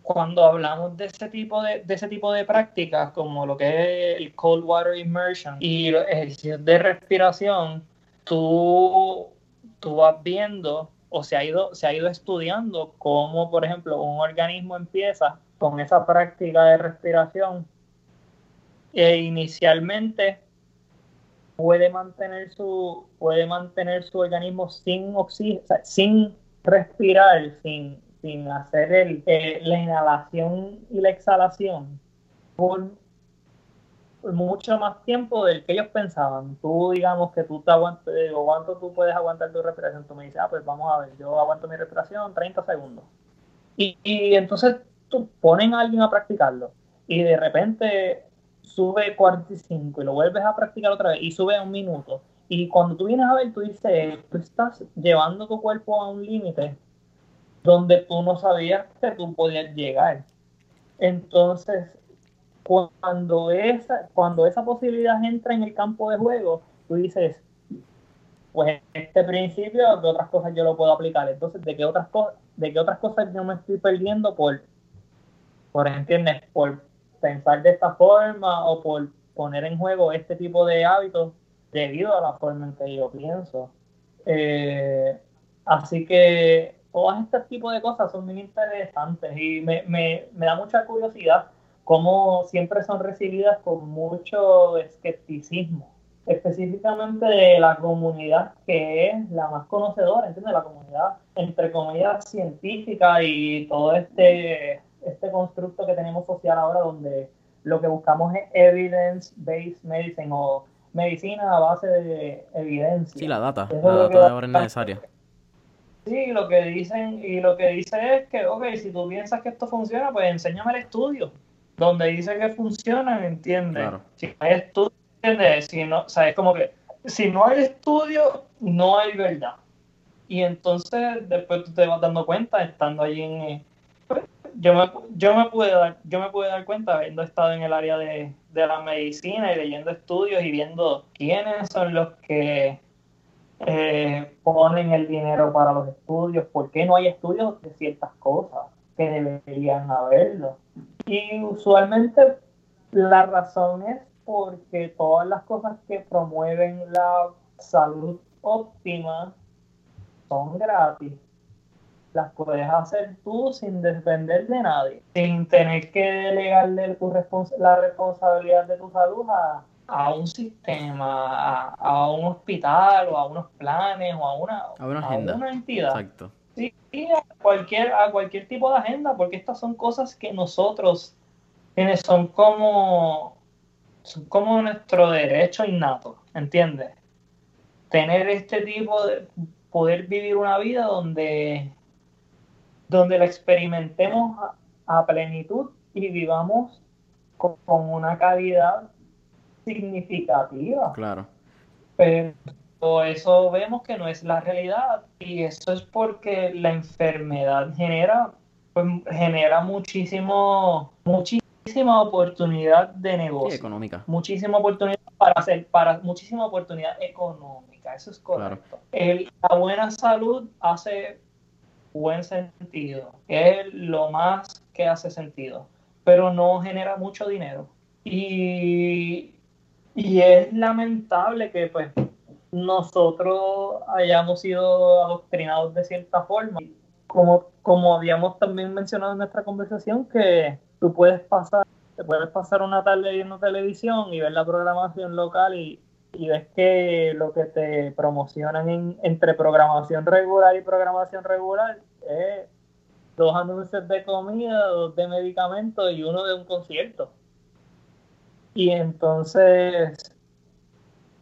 cuando hablamos de ese tipo de, ese tipo de prácticas, como lo que es el cold water immersion y los ejercicios de respiración, tú, tú vas viendo o se ha ido, se ha ido estudiando cómo, por ejemplo, un organismo empieza con esa práctica de respiración e inicialmente puede mantener su, puede mantener su organismo sin oxígeno, sin respirar, sin, sin hacer el, eh, la inhalación y la exhalación mucho más tiempo del que ellos pensaban. Tú, digamos que tú te aguantas, o cuánto tú puedes aguantar tu respiración. Tú me dices, ah, pues vamos a ver, yo aguanto mi respiración 30 segundos. Y, y entonces tú ponen a alguien a practicarlo y de repente sube 45 y lo vuelves a practicar otra vez y sube a un minuto. Y cuando tú vienes a ver, tú dices, tú estás llevando tu cuerpo a un límite donde tú no sabías que tú podías llegar. Entonces, cuando esa, cuando esa posibilidad entra en el campo de juego, tú dices, pues este principio de otras cosas yo lo puedo aplicar. Entonces, ¿de qué otras cosas, de qué otras cosas yo me estoy perdiendo por, por entiendes, por pensar de esta forma o por poner en juego este tipo de hábitos debido a la forma en que yo pienso? Eh, así que todas este tipo de cosas son muy interesantes y me, me, me da mucha curiosidad cómo siempre son recibidas con mucho escepticismo, específicamente de la comunidad que es la más conocedora, ¿entiendes? La comunidad, entre comillas, científica y todo este, este constructo que tenemos social ahora donde lo que buscamos es evidence-based medicine o medicina a base de evidencia. Sí, la data, la data de ahora es necesaria. Sí, lo que dicen, y lo que dice es que, ok, si tú piensas que esto funciona, pues enséñame el estudio, donde dice que funciona, ¿entiendes? Si no hay estudio, ¿entiendes? Si no, o sea, es como que, si no hay estudio, no hay verdad. Y entonces, después tú te vas dando cuenta, estando allí en... Pues, yo me, yo me pude dar, yo me pude dar cuenta, habiendo estado en el área de, de la medicina y leyendo estudios y viendo quiénes son los que eh, ponen el dinero para los estudios, por qué no hay estudios de ciertas cosas que deberían haberlo. Y usualmente La razón es porque todas las cosas que promueven la salud óptima son gratis. Las puedes hacer tú sin depender de nadie, sin tener que delegarle tu la responsabilidad de tu salud a, a un sistema, a, un hospital o a unos planes o a una, a una, entidad. Exacto. Sí, a cualquier, a cualquier tipo de agenda, porque estas son cosas que nosotros, quienes son como, son como nuestro derecho innato, ¿entiendes? Tener este tipo de, poder vivir una vida donde, donde la experimentemos a, plenitud y vivamos con, una calidad significativa. Claro. Pero eso vemos que no es la realidad y eso es porque la enfermedad genera pues, genera muchísimo muchísima oportunidad de negocio. Económica. Muchísima oportunidad para hacer para muchísima oportunidad económica eso es correcto. La buena salud hace buen sentido es lo más que hace sentido pero no genera mucho dinero. Y y es lamentable que pues nosotros hayamos sido adoctrinados de cierta forma. Como, como habíamos también mencionado en nuestra conversación, que tú puedes pasar, te puedes pasar una tarde viendo televisión y ver la programación local y, y ves que lo que te promocionan entre programación regular y programación regular es dos anuncios de comida, dos de medicamentos y uno de un concierto. Y entonces,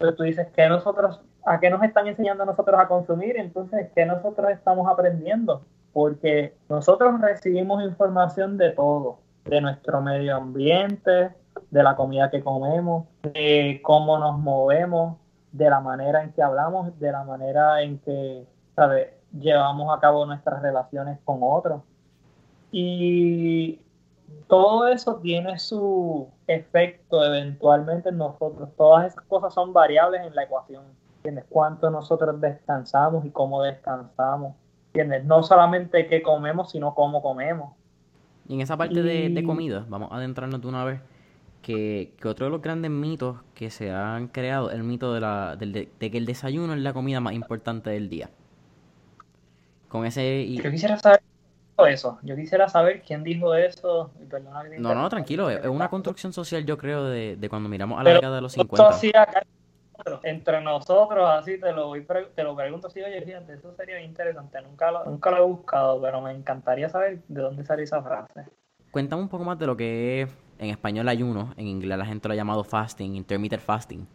pues tú dices que nosotros, ¿a qué nos están enseñando a nosotros a consumir? Entonces, ¿qué nosotros estamos aprendiendo? Porque nosotros recibimos información de todo, de nuestro medio ambiente, de la comida que comemos, de cómo nos movemos, de la manera en que hablamos, de la manera en que, ¿sabes? llevamos a cabo nuestras relaciones con otros. Y todo eso tiene su efecto eventualmente en nosotros. Todas esas cosas son variables en la ecuación. ¿Entiendes? Cuánto nosotros descansamos y cómo descansamos. ¿Entiendes? No solamente qué comemos, sino cómo comemos. Y en esa parte de, comida, vamos a adentrarnos de una vez, que, otro de los grandes mitos que se han creado, el mito de, la, de, que el desayuno es la comida más importante del día. Con ese... Yo quisiera saber eso. Yo quisiera saber quién dijo eso. no, no, tranquilo. Es una construcción social, yo creo, de, cuando miramos a la década de los 50. entre nosotros, así te lo, voy, te lo pregunto. Sí, oye, fíjate, eso sería interesante. Nunca lo, nunca lo he buscado, pero me encantaría saber de dónde sale esa frase. Cuéntame un poco más de lo que es en español ayuno. En inglés la gente lo ha llamado fasting, intermittent fasting.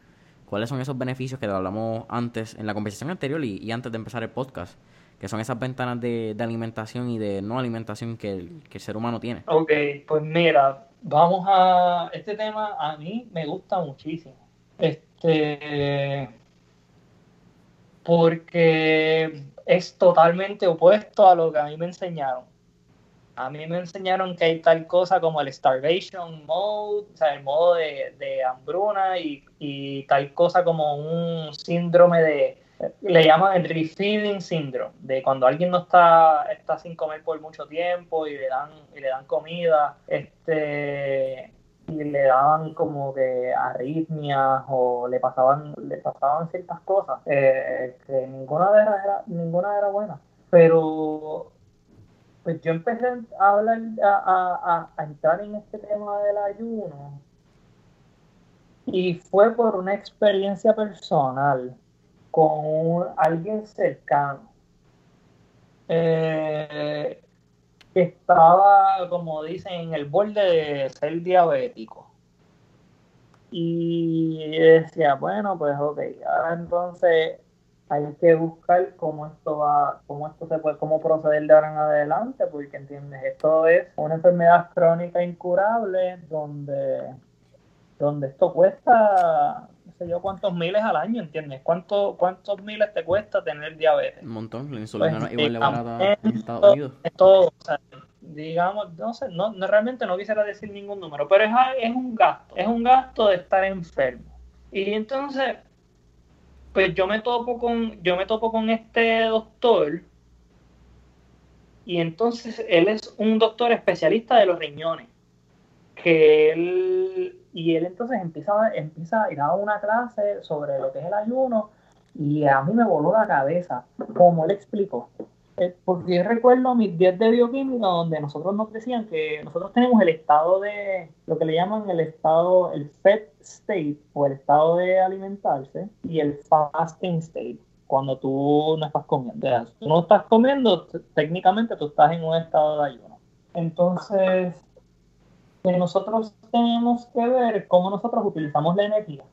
¿Cuáles son esos beneficios que hablamos antes en la conversación anterior y antes de empezar el podcast? Que son esas ventanas de, alimentación y de no alimentación que el, ser humano tiene. Ok, pues mira, vamos a... Este tema a mí me gusta muchísimo. Este... Porque es totalmente opuesto a lo que a mí me enseñaron. A mí me enseñaron que hay tal cosa como el starvation mode, o sea, el modo de, hambruna y tal cosa como un síndrome de, le llaman el refeeding syndrome, de cuando alguien no está, está sin comer por mucho tiempo y le dan, y le dan comida, este y le daban como que arritmias o le pasaban, le pasaban ciertas cosas, eh, que ninguna de ellas era, ninguna era buena. Pero pues yo empecé a hablar, a, a entrar en este tema del ayuno y fue por una experiencia personal con alguien cercano eh, que estaba, como dicen, en el borde de ser diabético. Y decía, bueno, pues ok, ahora entonces hay que buscar cómo esto va, cómo esto se puede, cómo proceder de ahora en adelante, porque entiendes, esto es una enfermedad crónica incurable donde, donde esto cuesta sé yo cuántos miles al año, ¿entiendes? ¿Cuánto, ¿Cuántos miles te cuesta tener diabetes? Un montón, la insulina pues, igual de barata en Estados Unidos. Todo, o sea, digamos, no sé, no, realmente no quisiera decir ningún número, pero es, es un gasto, es un gasto de estar enfermo. Y entonces, pues yo me topo con, yo me topo con este doctor, y entonces él es un doctor especialista de los riñones, que él Y él entonces empieza, empieza a ir a una clase sobre lo que es el ayuno y a mí me voló la cabeza como le explicó. Eh, porque yo recuerdo mis 10 de bioquímica donde nosotros nos decían que nosotros tenemos el estado de, lo que le llaman el estado, el fed state o el estado de alimentarse y el fasting state cuando tú no estás comiendo. O tú no estás comiendo, técnicamente tú estás en un estado de ayuno. Entonces, nosotros tenemos que ver cómo nosotros utilizamos la energía.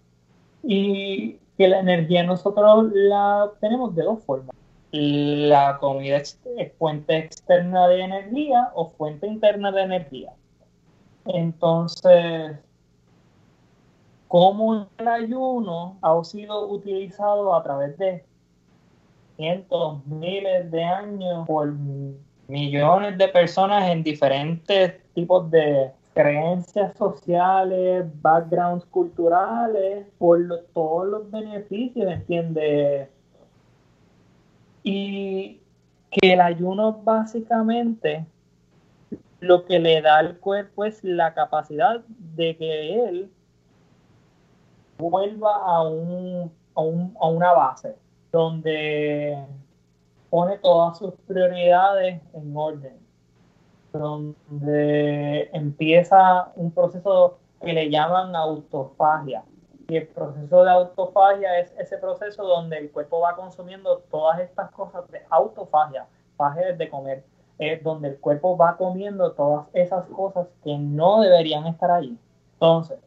Y que la energía nosotros la tenemos de dos formas. La comida es fuente externa de energía o fuente interna de energía. Entonces, cómo el ayuno ha sido utilizado a través de cientos, miles de años por millones de personas en diferentes tipos de creencias sociales, backgrounds culturales, por todos los beneficios, ¿entiendes? Y que el ayuno básicamente lo que le da al cuerpo es la capacidad de que él vuelva a, un, a, un, a una base donde pone todas sus prioridades en orden, donde empieza un proceso que le llaman autofagia. Y el proceso de autofagia es ese proceso donde el cuerpo va consumiendo todas estas cosas de autofagia, fagia de comer, es donde el cuerpo va comiendo todas esas cosas que no deberían estar ahí. Entonces,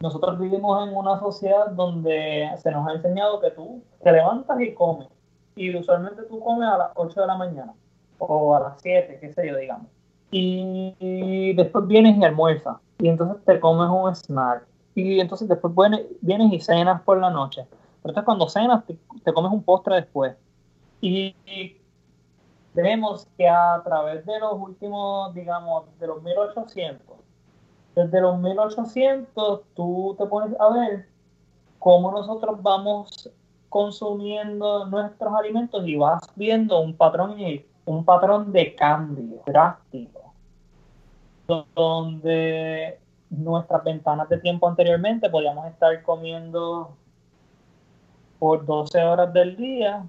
nosotros vivimos en una sociedad donde se nos ha enseñado que tú te levantas y comes. Y usualmente tú comes a las 8 de la mañana o a las 7, qué sé yo, digamos. Y, después vienes y almuerzas. Y entonces te comes un snack. Y entonces después vienes, y cenas por la noche. Pero entonces cuando cenas te, comes un postre después. Y, vemos que a través de los últimos, digamos, de los 1800, desde los 1800 tú te pones a ver cómo nosotros vamos consumiendo nuestros alimentos y vas viendo un patrón un patrón de cambio drástico donde nuestras ventanas de tiempo anteriormente podíamos estar comiendo por 12 horas del día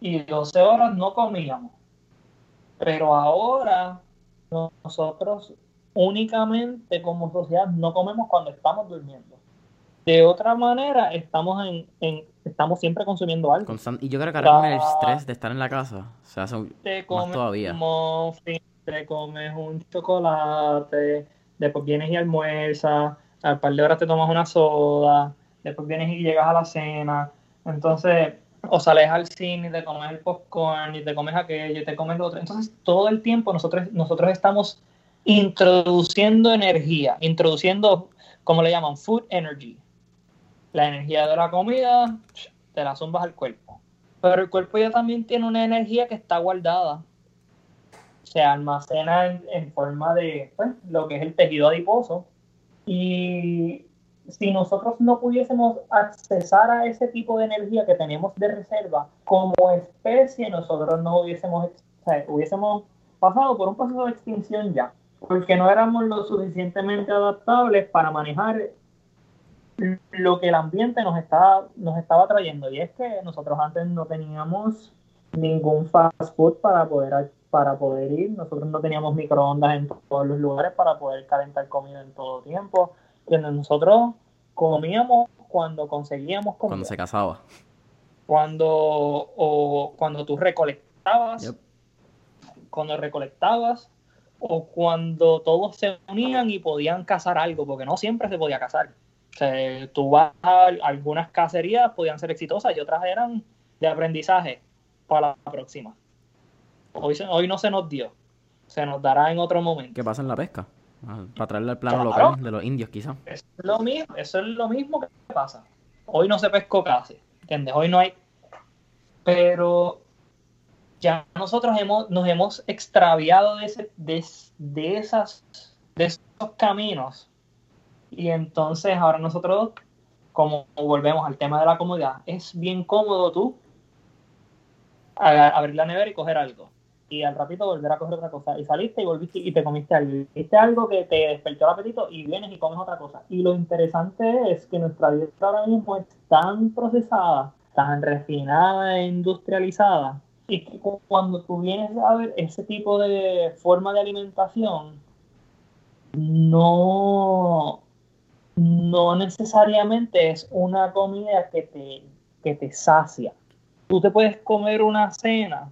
y 12 horas no comíamos. Pero ahora nosotros únicamente como sociedad no comemos cuando estamos durmiendo. De otra manera, estamos en, estamos siempre consumiendo algo. y yo creo que ahora con el estrés de estar en la casa se hace más todavía. Te comes un chocolate, después vienes y almuerzas, al par de horas te tomas una soda, después vienes y llegas a la cena. Entonces, o sales al cine te comes el popcorn y te comes aquello y te comes lo otro. Entonces, todo el tiempo nosotros, nosotros estamos introduciendo energía, introduciendo, como le llaman, food energy. La energía de la comida, te la zumbas al cuerpo. Pero el cuerpo ya también tiene una energía que está guardada. Se almacena en, forma de pues, lo que es el tejido adiposo. Y si nosotros no pudiésemos accesar a ese tipo de energía que tenemos de reserva, como especie, nosotros no hubiésemos, hubiésemos pasado por un proceso de extinción ya porque no éramos lo suficientemente adaptables para manejar lo que el ambiente nos estaba, nos estaba trayendo. Y es que nosotros antes no teníamos ningún fast food para poder, para poder ir, nosotros no teníamos microondas en todos los lugares para poder calentar comida en todo tiempo. nosotros comíamos cuando conseguíamos comer. Cuando se casaba. Cuando, o cuando tú recolectabas. Cuando recolectabas o cuando todos se unían y podían cazar algo, porque no siempre se podía cazar. O sea, tú vas a algunas cacerías, podían ser exitosas y otras eran de aprendizaje para la próxima. Hoy, hoy no se nos dio, se nos dará en otro momento. ¿Qué pasa en la pesca? Ah, para traerle al plano local de los indios, quizás. es lo mismo, eso es lo mismo que pasa. Hoy no se pescó casi, ¿entiendes? Hoy no hay. Pero ya nosotros hemos, nos hemos extraviado de, ese, de, esas, de esos caminos. Y entonces ahora nosotros, como volvemos al tema de la comodidad, es bien cómodo tú abrir la nevera y coger algo. Y al ratito volver a coger otra cosa. Y saliste y volviste y te comiste algo. Hiciste algo que te despertó el apetito y vienes y comes otra cosa. Y lo interesante es que nuestra dieta ahora mismo es tan procesada, tan refinada e industrializada, y que cuando tú vienes a ver ese tipo de forma de alimentación, no, no necesariamente es una comida que te, que te sacia. Tú te puedes comer una cena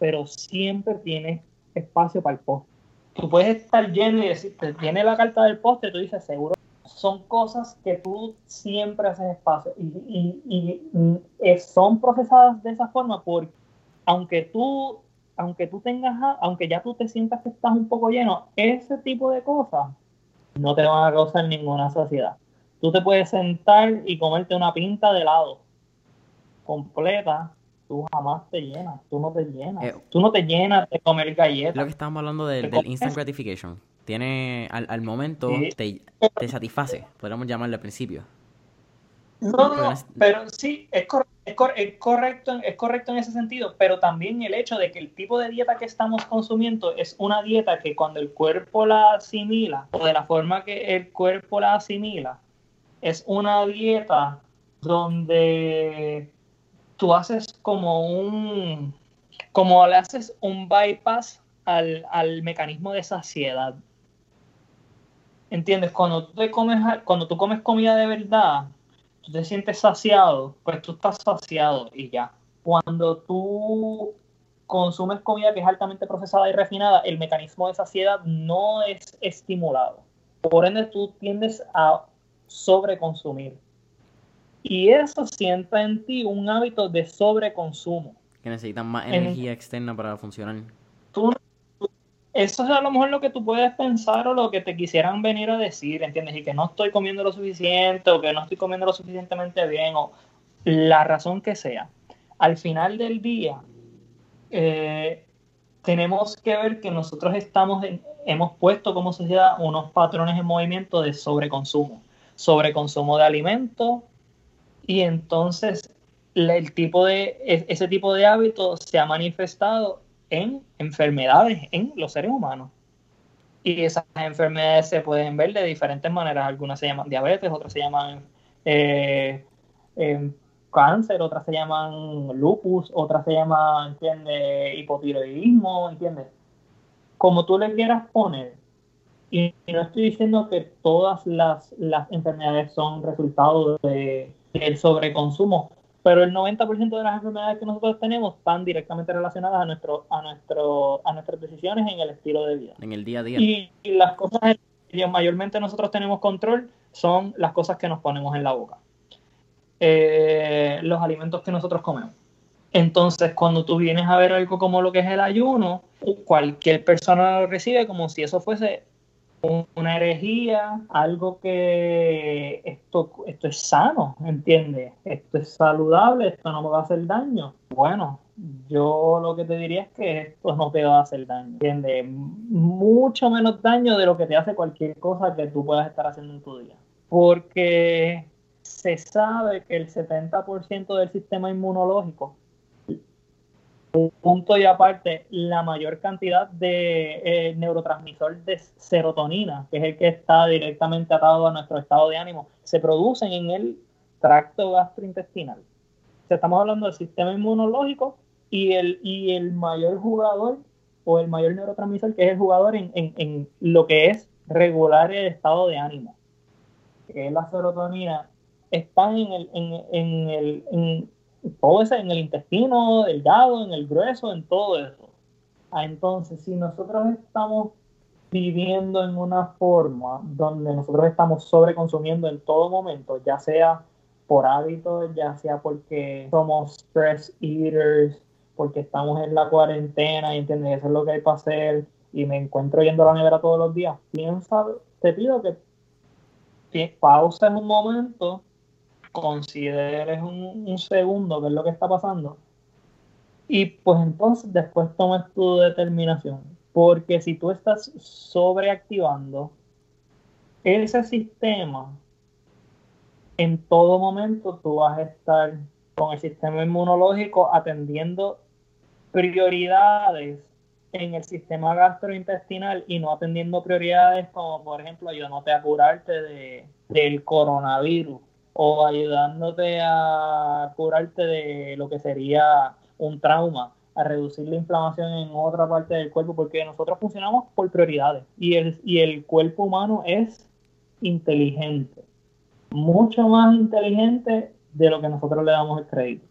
pero siempre tienes espacio para el postre. Tú puedes estar lleno y decirte, tiene la carta del postre, tú dices, seguro. Son cosas que tú siempre haces espacio y, y, y, son procesadas de esa forma porque aunque tú, aunque tú tengas, aunque ya tú te sientas que estás un poco lleno, ese tipo de cosas no te van a causar ninguna saciedad. Tú te puedes sentar y comerte una pinta de helado completa tú jamás te llenas, tú no te llenas. Eh, tú no te llenas de comer galletas. Lo que estábamos hablando del instant gratification. Tiene, al, momento, te, satisface, podríamos llamarle al principio. No, no, pero sí, es, es, correcto, es correcto en ese sentido, pero también el hecho de que el tipo de dieta que estamos consumiendo es una dieta que cuando el cuerpo la asimila, o de la forma que el cuerpo la asimila, es una dieta donde tú haces como un, como le haces un bypass al, mecanismo de saciedad. ¿Entiendes? Cuando tú, comes, cuando tú comes comida de verdad, tú te sientes saciado, pues tú estás saciado y ya. Cuando tú consumes comida que es altamente procesada y refinada, el mecanismo de saciedad no es estimulado. Por ende, tú tiendes a sobreconsumir. Y eso sienta en ti un hábito de sobreconsumo. Que necesitan más energía externa para funcionar. Tú, eso es a lo mejor lo que tú puedes pensar o lo que te quisieran venir a decir, ¿entiendes? Y que no estoy comiendo lo suficiente o que no estoy comiendo lo suficientemente bien o la razón que sea. Al final del día, eh, tenemos que ver que nosotros estamos hemos puesto como sociedad unos patrones en movimiento de sobreconsumo. Sobreconsumo de alimentos, y entonces el tipo de, e, ese tipo de hábito se ha manifestado en enfermedades en los seres humanos. Y esas enfermedades se pueden ver de diferentes maneras. Algunas se llaman diabetes, otras se llaman eh, em, cáncer, otras se llaman lupus, otras se llaman, ¿entiendes? Hipotiroidismo, ¿entiendes? Como tú le quieras poner. Y, no estoy diciendo que todas las, las enfermedades son resultado de, el sobreconsumo. Pero el 90% de las enfermedades que nosotros tenemos están directamente relacionadas a, nuestro, a, nuestro, a nuestras decisiones en el estilo de vida. En el día a día. Y, las cosas que mayormente nosotros tenemos control son las cosas que nos ponemos en la boca. Eh, los alimentos que nosotros comemos. Entonces, cuando tú vienes a ver algo como lo que es el ayuno, cualquier persona lo recibe como si eso fuese una herejía, algo que esto, esto es sano, ¿entiendes? Esto es saludable, esto no me va a hacer daño. Bueno, yo lo que te diría es que esto no te va a hacer daño, ¿entiendes? Mucho menos daño de lo que te hace cualquier cosa que tú puedas estar haciendo en tu día. Porque se sabe que el 70% del sistema inmunológico punto y aparte, la mayor cantidad de eh, neurotransmisor de serotonina, que es el que está directamente atado a nuestro estado de ánimo, se producen en el tracto gastrointestinal. estamos hablando del sistema inmunológico y el, y el mayor jugador o el mayor neurotransmisor, que es el jugador en, en, lo que es regular el estado de ánimo, que es la serotonina, están en el, en, el, todo eso en el intestino delgado, en el grueso, en todo eso. Ah, entonces, si nosotros estamos viviendo en una forma donde nosotros estamos sobreconsumiendo en todo momento, ya sea por hábito, ya sea porque somos stress eaters, porque estamos en la cuarentena y entiendes, eso es lo que hay para hacer y me encuentro yendo a la nevera todos los días, piensa, te pido que pauses un momento consideres un, segundo qué es lo que está pasando y pues entonces después tomes tu determinación. Porque si tú estás sobreactivando ese sistema, en todo momento tú vas a estar con el sistema inmunológico atendiendo prioridades en el sistema gastrointestinal y no atendiendo prioridades como por ejemplo ayudándote a curarte de, del coronavirus o ayudándote a curarte de lo que sería un trauma, a reducir la inflamación en otra parte del cuerpo, porque nosotros funcionamos por prioridades y el, y el cuerpo humano es inteligente, mucho más inteligente de lo que nosotros le damos el crédito.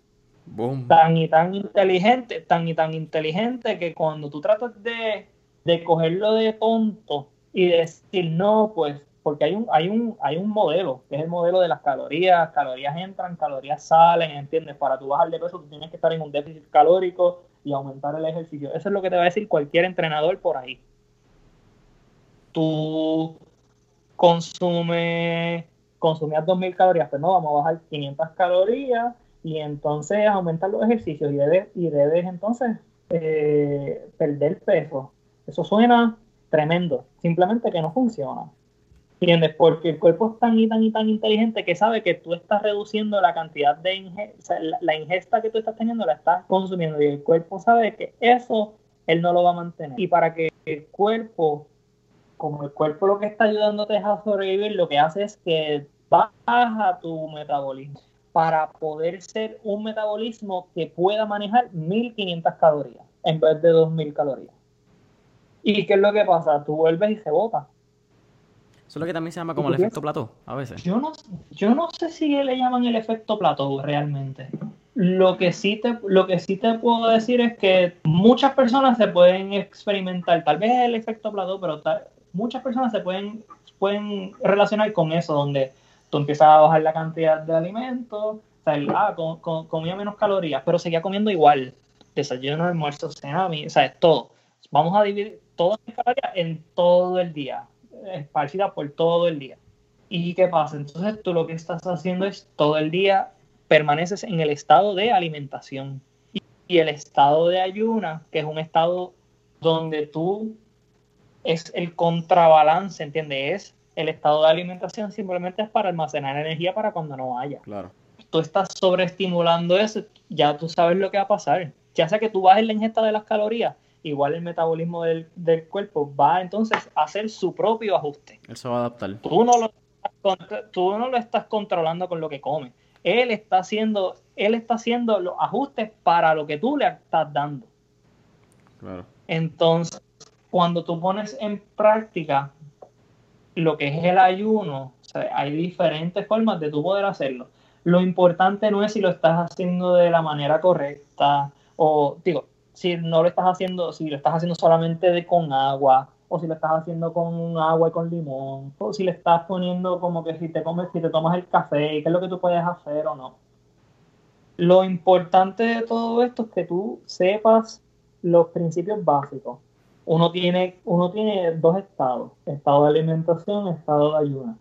Tan y tan inteligente, tan y tan inteligente que cuando tú tratas de, de cogerlo de tonto y decir, no, pues, porque hay un, hay un, hay un modelo, que es el modelo de las calorías, calorías entran, calorías salen, ¿entiendes? Para tú bajar de peso tú tienes que estar en un déficit calórico y aumentar el ejercicio. Eso es lo que te va a decir cualquier entrenador por ahí. Tú consumes, consumías 2.000 calorías, pues no, vamos a bajar 500 calorías y entonces aumentar los ejercicios y debes, y debes entonces eh, perder peso. Eso suena tremendo, simplemente que no funciona. ¿Entiendes? Porque el cuerpo es tan y tan y tan inteligente que sabe que tú estás reduciendo la cantidad de ingesta, la, ingesta que tú estás teniendo la estás consumiendo y el cuerpo sabe que eso él no lo va a mantener. Y para que el cuerpo, como el cuerpo lo que está ayudándote a sobrevivir, lo que hace es que baja tu metabolismo para poder ser un metabolismo que pueda manejar 1500 calorías en vez de 2000 calorías. ¿Y qué es lo que pasa? Tú vuelves y se bota. Eso es lo que también se llama como el efecto plató, a veces. Yo no, yo no sé si le llaman el efecto plató realmente. Lo que, sí te, lo que sí te puedo decir es que muchas personas se pueden experimentar, tal vez el efecto plató, pero muchas personas se pueden, pueden relacionar con eso, donde tú empiezas a bajar la cantidad de alimentos, o sea, ah, comía menos calorías, pero seguía comiendo igual. Desayuno, almuerzo, cena, o sea, todo. Vamos a dividir todas las calorías en todo el día, esparcida por todo el día. ¿Y qué pasa? Entonces tú lo que estás haciendo es todo el día permaneces en el estado de alimentación. Y el estado de ayuna, que es un estado donde tú es el contrabalance, ¿entiendes? Es el estado de alimentación simplemente es para almacenar energía para cuando no haya. Claro. Tú estás sobreestimulando eso, ya tú sabes lo que va a pasar. Ya sea que tú bajes la ingesta de las calorías, igual el metabolismo del, cuerpo va entonces a hacer su propio ajuste. Él se va a adaptar. Tú no lo, tú no lo estás controlando con lo que come. Él está haciendo, él está haciendo los ajustes para lo que tú le estás dando. Claro. Entonces, cuando tú pones en práctica lo que es el ayuno, hay diferentes formas de tú poder hacerlo. Lo importante no es si lo estás haciendo de la manera correcta o, digo, si no lo estás haciendo, si lo estás haciendo solamente de, con agua o si lo estás haciendo con agua y con limón o si le estás poniendo como que si te comes, si te tomas el café, qué es lo que tú puedes hacer o no. Lo importante de todo esto es que tú sepas los principios básicos uno tiene, uno tiene dos estados, estado de alimentación, estado de ayuno.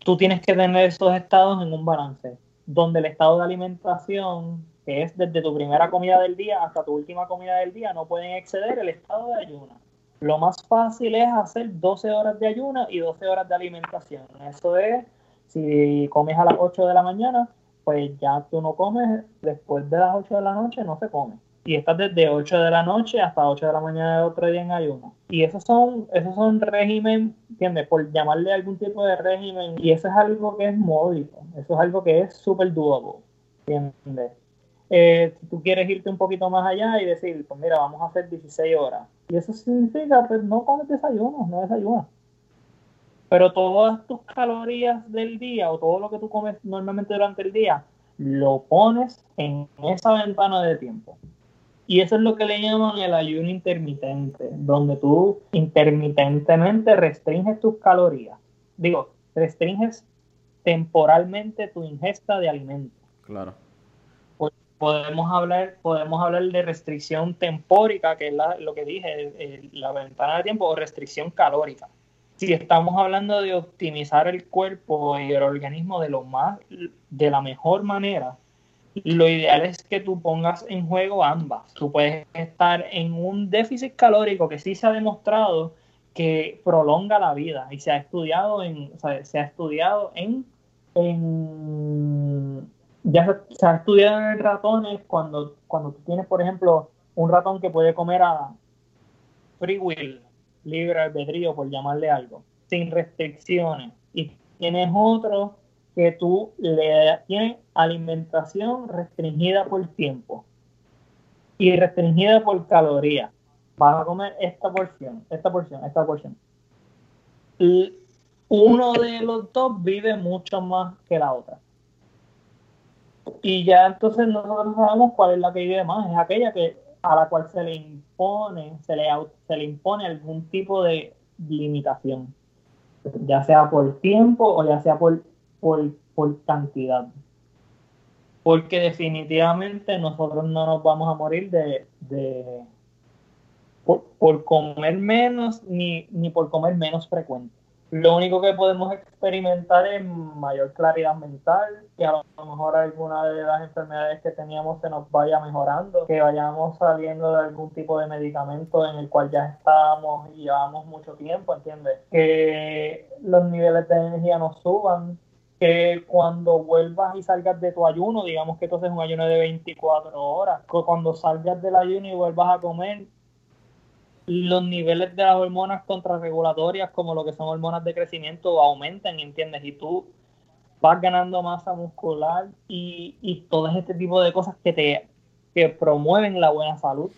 Tú tienes que tener esos estados en un balance, donde el estado de alimentación, que es desde tu primera comida del día hasta tu última comida del día, no pueden exceder el estado de ayuno. Lo más fácil es hacer 12 horas de ayuno y 12 horas de alimentación. Eso es, si comes a las 8 de la mañana, pues ya tú no comes, después de las 8 de la noche no se come y estás desde 8 de la noche hasta 8 de la mañana de otro día en ayuno. Y esos son, esos son régimen, ¿entiendes? Por llamarle algún tipo de régimen. Y eso es algo que es módico, eso es algo que es súper doable, ¿entiendes? Eh, si tú quieres irte un poquito más allá y decir, pues mira, vamos a hacer 16 horas. Y eso significa, pues no comes desayunos, no desayunas. Pero todas tus calorías del día o todo lo que tú comes normalmente durante el día, lo pones en esa ventana de tiempo. Y eso es lo que le llaman el ayuno intermitente, donde tú intermitentemente restringes tus calorías. Digo, restringes temporalmente tu ingesta de alimentos. Claro. Podemos hablar, podemos hablar de restricción tempórica, que es lo que dije, la ventana de tiempo, o restricción calórica. Si estamos hablando de optimizar el cuerpo y el organismo de lo más, de la mejor manera, lo ideal es que tú pongas en juego ambas. Tú puedes estar en un déficit calórico que sí se ha demostrado que prolonga la vida y se ha estudiado en, se ha estudiado en, ya se, ha estudiado en ratones cuando, cuando tienes, por ejemplo, un ratón que puede comer a free will, libre albedrío, por llamarle algo, sin restricciones. Y tienes otro que tú le tienes alimentación restringida por tiempo y restringida por calorías. Vas a comer esta porción, esta porción, esta porción. Uno de los dos vive mucho más que la otra. Y ya entonces nosotros sabemos cuál es la que vive más, es aquella que a la cual se le impone, se le, se le impone algún tipo de limitación, ya sea por tiempo o ya sea por, por, por cantidad. Porque definitivamente nosotros no nos vamos a morir de, de por, por, comer menos ni, ni por comer menos frecuente. Lo único que podemos experimentar es mayor claridad mental, que a lo mejor alguna de las enfermedades que teníamos se nos vaya mejorando, que vayamos saliendo de algún tipo de medicamento en el cual ya estábamos y llevamos mucho tiempo, ¿entiendes? Que los niveles de energía nos suban, que cuando vuelvas y salgas de tu ayuno, digamos que entonces es un ayuno de 24 horas, que cuando salgas del ayuno y vuelvas a comer, los niveles de las hormonas contrarregulatorias, como lo que son hormonas de crecimiento, aumentan, ¿entiendes? Y tú vas ganando masa muscular y, y todo este tipo de cosas que te que promueven la buena salud.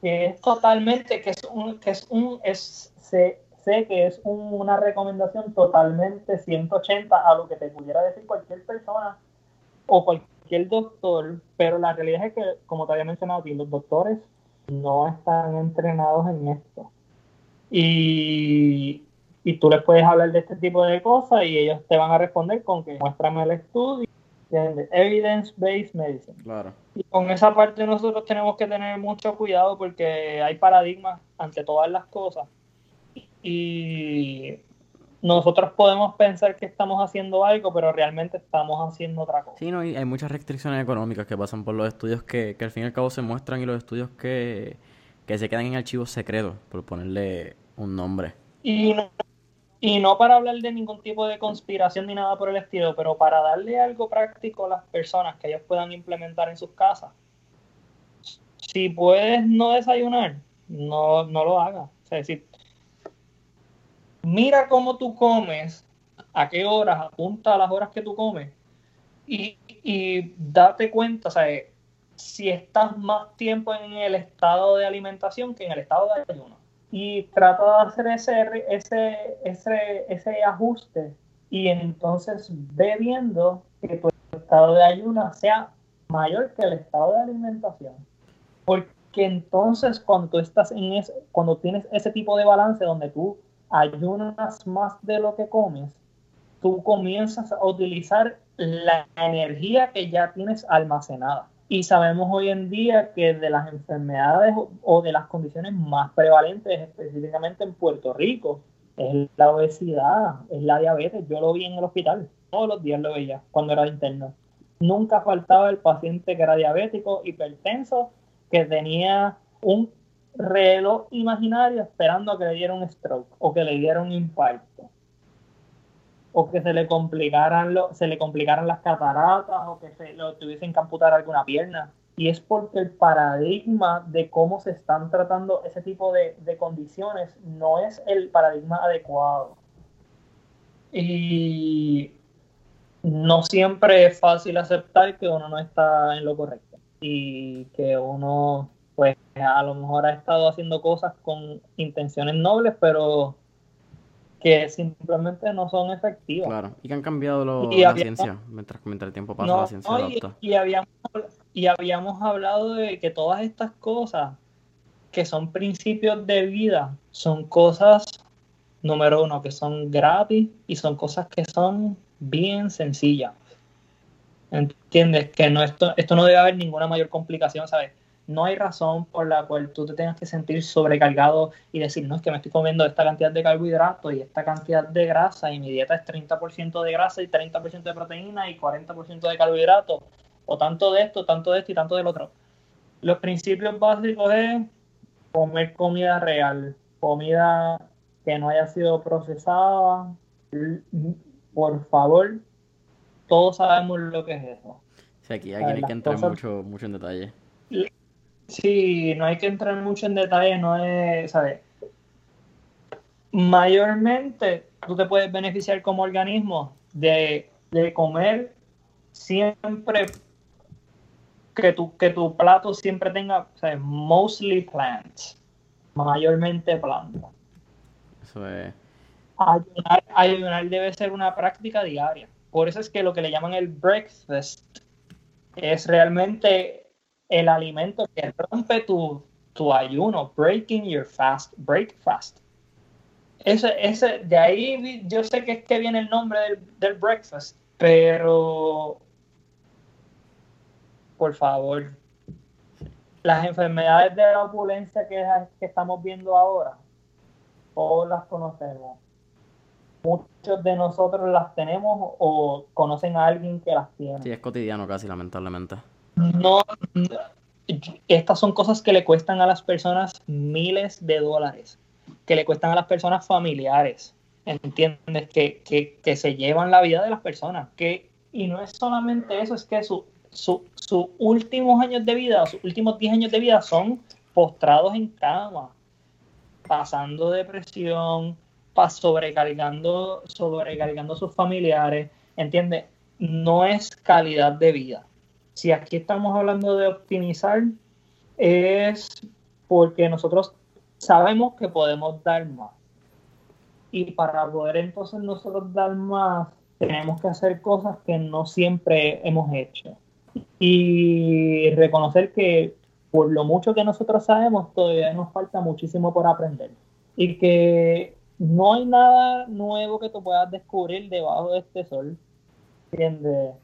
Que es totalmente, que es un, que es un, es, sé, sé que es una recomendación totalmente 180 a lo que te pudiera decir cualquier persona o cualquier doctor, pero la realidad es que, como te había mencionado los doctores no están entrenados en esto. Y, y tú les puedes hablar de este tipo de cosas y ellos te van a responder con que muéstrame el estudio. Evidence-based medicine. Claro. Y con esa parte nosotros tenemos que tener mucho cuidado porque hay paradigmas ante todas las cosas. Y nosotros podemos pensar que estamos haciendo algo, pero realmente estamos haciendo otra cosa. Sí, no, y hay muchas restricciones económicas que pasan por los estudios que, que al fin y al cabo se muestran y los estudios que, que se quedan en archivos secretos, por ponerle un nombre. Y no, y no para hablar de ningún tipo de conspiración ni nada por el estilo, pero para darle algo práctico a las personas que ellos puedan implementar en sus casas. Si puedes no desayunar, no, no lo hagas. O sea, si mira cómo tú comes, a qué horas, apunta a las horas que tú comes y, y date cuenta, o sea, si estás más tiempo en el estado de alimentación que en el estado de ayuno. Y trata de hacer ese, ese, ese, ese ajuste y entonces ve viendo que tu estado de ayuno sea mayor que el estado de alimentación. Porque entonces cuando estás en ese, cuando tienes ese tipo de balance donde tú ayunas más de lo que comes, tú comienzas a utilizar la energía que ya tienes almacenada. Y sabemos hoy en día que de las enfermedades o de las condiciones más prevalentes, específicamente en Puerto Rico, es la obesidad, es la diabetes. Yo lo vi en el hospital, todos los días lo veía cuando era interno. Nunca faltaba el paciente que era diabético, hipertenso, que tenía un reloj imaginario esperando a que le diera un stroke o que le diera un infarto o que se le complicaran lo, se le complicaran las cataratas o que se lo tuviesen que amputar alguna pierna. Y es porque el paradigma de cómo se están tratando ese tipo de, de condiciones no es el paradigma adecuado. Y no siempre es fácil aceptar que uno no está en lo correcto y que uno pues a lo mejor ha estado haciendo cosas con intenciones nobles, pero que simplemente no son efectivas. Claro, y que han cambiado lo, la ciencia, mientras, mientras el tiempo pasa, la ciencia no, y, y, habíamos, y habíamos hablado de que todas estas cosas que son principios de vida son cosas, número uno, que son gratis y son cosas que son bien sencillas. ¿Entiendes? Que no esto, esto no debe haber ninguna mayor complicación, ¿sabes? No hay razón por la cual tú te tengas que sentir sobrecargado y decir, no, es que me estoy comiendo esta cantidad de carbohidratos y esta cantidad de grasa y mi dieta es 30% de grasa y 30% de proteína y 40% de carbohidratos, o tanto de esto, tanto de esto y tanto del otro. Los principios básicos es comer comida real, comida que no haya sido procesada. Por favor, todos sabemos lo que es eso. Sí, aquí, hay que entrar mucho, mucho en detalle Sí, no hay que entrar mucho en detalle, no es, ¿sabes? Mayormente tú te puedes beneficiar como organismo de, de comer siempre que tu, que tu plato siempre tenga, ¿sabes? Mostly plants, mayormente plantas. Eso es. Ayunar, ayunar debe ser una práctica diaria. Por eso es que lo que le llaman el breakfast es realmente el alimento que rompe tu, tu ayuno, breaking your fast, breakfast. Ese, ese, de ahí yo sé que es que viene el nombre del, del breakfast, pero por favor, las enfermedades de la opulencia que, que estamos viendo ahora, todos las conocemos. Muchos de nosotros las tenemos o conocen a alguien que las tiene. Sí, es cotidiano casi, lamentablemente. No, estas son cosas que le cuestan a las personas miles de dólares, que le cuestan a las personas familiares, ¿entiendes? Que, que, que se llevan la vida de las personas. Que, y no es solamente eso, es que sus su, su últimos años de vida, sus últimos 10 años de vida son postrados en cama, pasando depresión, sobrecargando, sobrecargando a sus familiares, ¿entiendes? No es calidad de vida. Si aquí estamos hablando de optimizar, es porque nosotros sabemos que podemos dar más. Y para poder entonces nosotros dar más, tenemos que hacer cosas que no siempre hemos hecho. Y reconocer que por lo mucho que nosotros sabemos, todavía nos falta muchísimo por aprender. Y que no hay nada nuevo que tú puedas descubrir debajo de este sol. ¿Entiendes?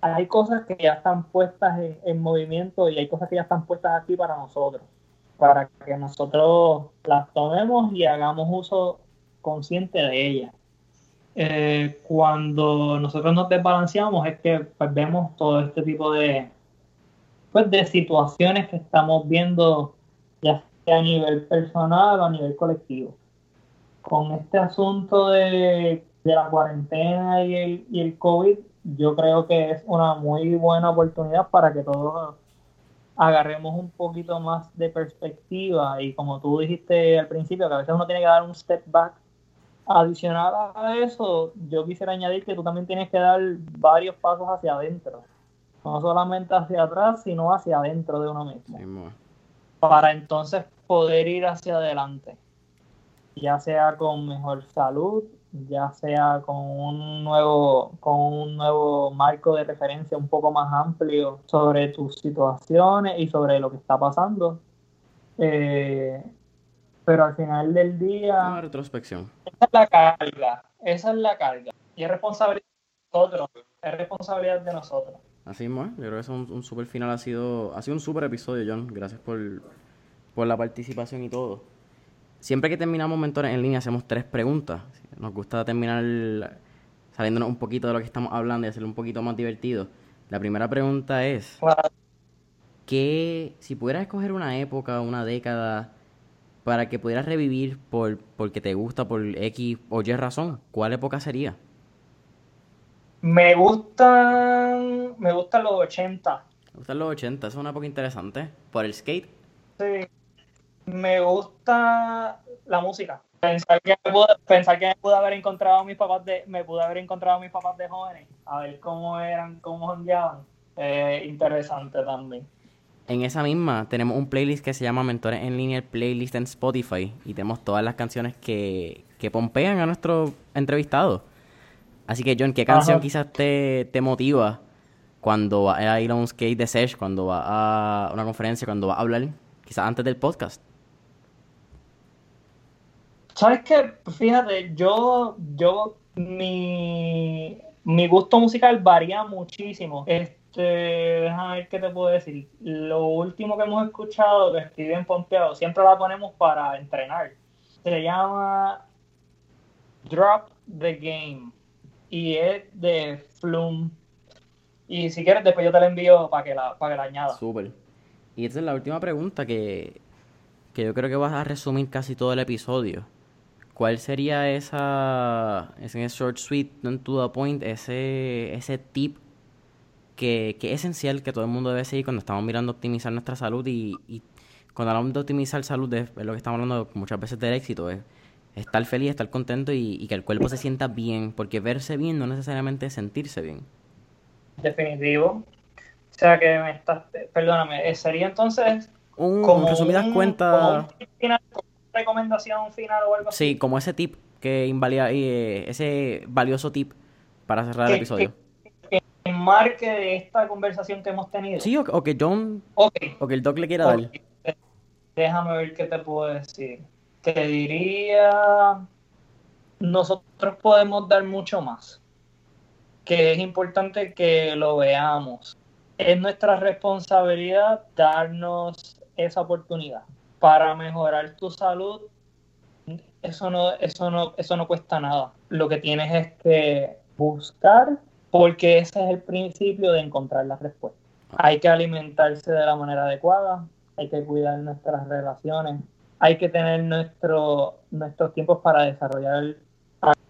Hay cosas que ya están puestas en, en, movimiento y hay cosas que ya están puestas aquí para nosotros, para que nosotros las tomemos y hagamos uso consciente de ellas. Eh, cuando nosotros nos desbalanceamos es que pues, vemos todo este tipo de, pues, de situaciones que estamos viendo ya sea a nivel personal o a nivel colectivo con este asunto de, de la cuarentena y el, COVID, yo creo que es una muy buena oportunidad para que todos agarremos un poquito más de perspectiva y como tú dijiste al principio, que a veces uno tiene que dar un step back. Adicional a eso, yo quisiera añadir que tú también tienes que dar varios pasos hacia adentro. No solamente hacia atrás, sino hacia adentro de uno mismo. Sí, para entonces poder ir hacia adelante ya sea con mejor salud, ya sea con un nuevo, con un nuevo marco de referencia un poco más amplio sobre tus situaciones y sobre lo que está pasando. Eh, pero al final del día. Una retrospección. Esa es la carga. Esa es la carga. Y es responsabilidad de nosotros. Es responsabilidad de nosotros. Así es, yo creo que es un, un super final. Ha sido, ha sido un super episodio, John. Gracias por, por la participación y todo. Siempre que terminamos mentores en línea hacemos tres preguntas. Nos gusta terminar saliéndonos un poquito de lo que estamos hablando y hacerlo un poquito más divertido. La primera pregunta es, ¿qué, si pudieras escoger una época, una década, para que pudieras revivir por porque te gusta, por X o Y razón, ¿cuál época sería? Me gustan, me gustan los 80. Me gustan los 80, es una época interesante. ¿Por el skate? Sí me gusta la música. Pensar que, me pude, pensar que me pude haber encontrado a mis papás de, me pude haber encontrado a mis papás de jóvenes, a ver cómo eran, cómo jondeaban. Eh, interesante también. En esa misma tenemos un playlist que se llama Mentores en línea, el playlist en Spotify, y tenemos todas las canciones que, que pompean a nuestro entrevistado. Así que, John, ¿qué canción Ajá. quizás te, te motiva cuando va a ir a un skate de sesh, cuando va a una conferencia, cuando va a hablar, quizás antes del podcast? ¿Sabes qué? Fíjate, yo, yo, mi, mi gusto musical varía muchísimo. Este, déjame ver qué te puedo decir. Lo último que hemos escuchado, que estoy bien pompeado, siempre la ponemos para entrenar. Se llama Drop the Game y es de Flume. Y si quieres, después yo te la envío para que la, para que la añada. Súper. Y esta es la última pregunta que, que yo creo que vas a resumir casi todo el episodio. ¿Cuál sería esa, ese short sweet, to the point, ese, ese tip que, que es esencial que todo el mundo debe seguir cuando estamos mirando optimizar nuestra salud y, y cuando hablamos de optimizar salud es, lo que estamos hablando muchas veces del éxito, es estar feliz, estar contento y, y que el cuerpo se sienta bien, porque verse bien no necesariamente es sentirse bien. Definitivo. O sea que me estás, perdóname, eh, sería entonces Un, como resumidas cuentas, como un recomendación final o algo así. sí, como ese tip que invalida, eh, ese valioso tip para cerrar el Que- episodio. que enmarque de esta conversación que hemos tenido. Sí, o, o que John, o que el Doc le quiera dar. Déjame ver qué te puedo decir. Te diría, nosotros podemos dar mucho más, que es importante que lo veamos. Es nuestra responsabilidad darnos esa oportunidad para mejorar tu salud. Eso no, eso no, eso no cuesta nada. Lo que tienes es que buscar, porque ese es el principio de encontrar la respuesta. Hay que alimentarse de la manera adecuada, hay que cuidar nuestras relaciones, hay que tener nuestro, nuestros tiempos para desarrollar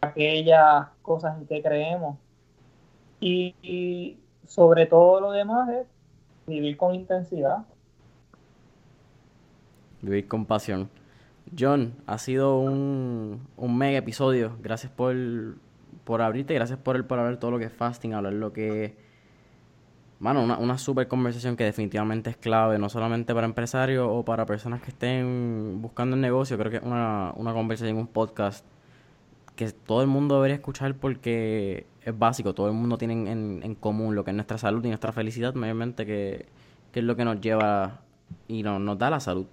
aquellas cosas en que creemos. Y, y sobre todo lo demás es vivir con intensidad. Vivir con pasión. John, ha sido un, un mega episodio. Gracias por, por abrirte, gracias por, el, por hablar todo lo que es fasting, hablar lo que... Mano, una, una super conversación que definitivamente es clave, no solamente para empresarios o para personas que estén buscando el negocio. Creo que es una, una conversación, un podcast que todo el mundo debería escuchar porque es básico. Todo el mundo tiene en, en- en común lo que es nuestra salud y nuestra felicidad, mayormente, que, que es lo que nos lleva y no- nos da la salud.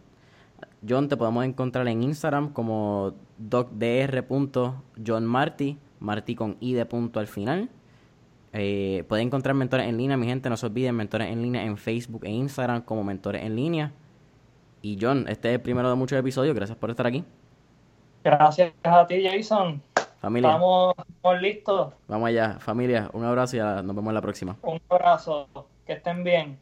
John, te podemos encontrar en Instagram como docdr.johnmarty, Marty con i de punto al final. Eh, pueden encontrar mentores en línea, mi gente, no se olviden, mentores en línea en Facebook e Instagram como mentores en línea. Y John, este es el primero de muchos episodios, gracias por estar aquí. Gracias a ti, Jason. Familia, Estamos, estamos listos. vamos allá, familia, un abrazo y nos vemos en la próxima. Un abrazo. Que estén bien.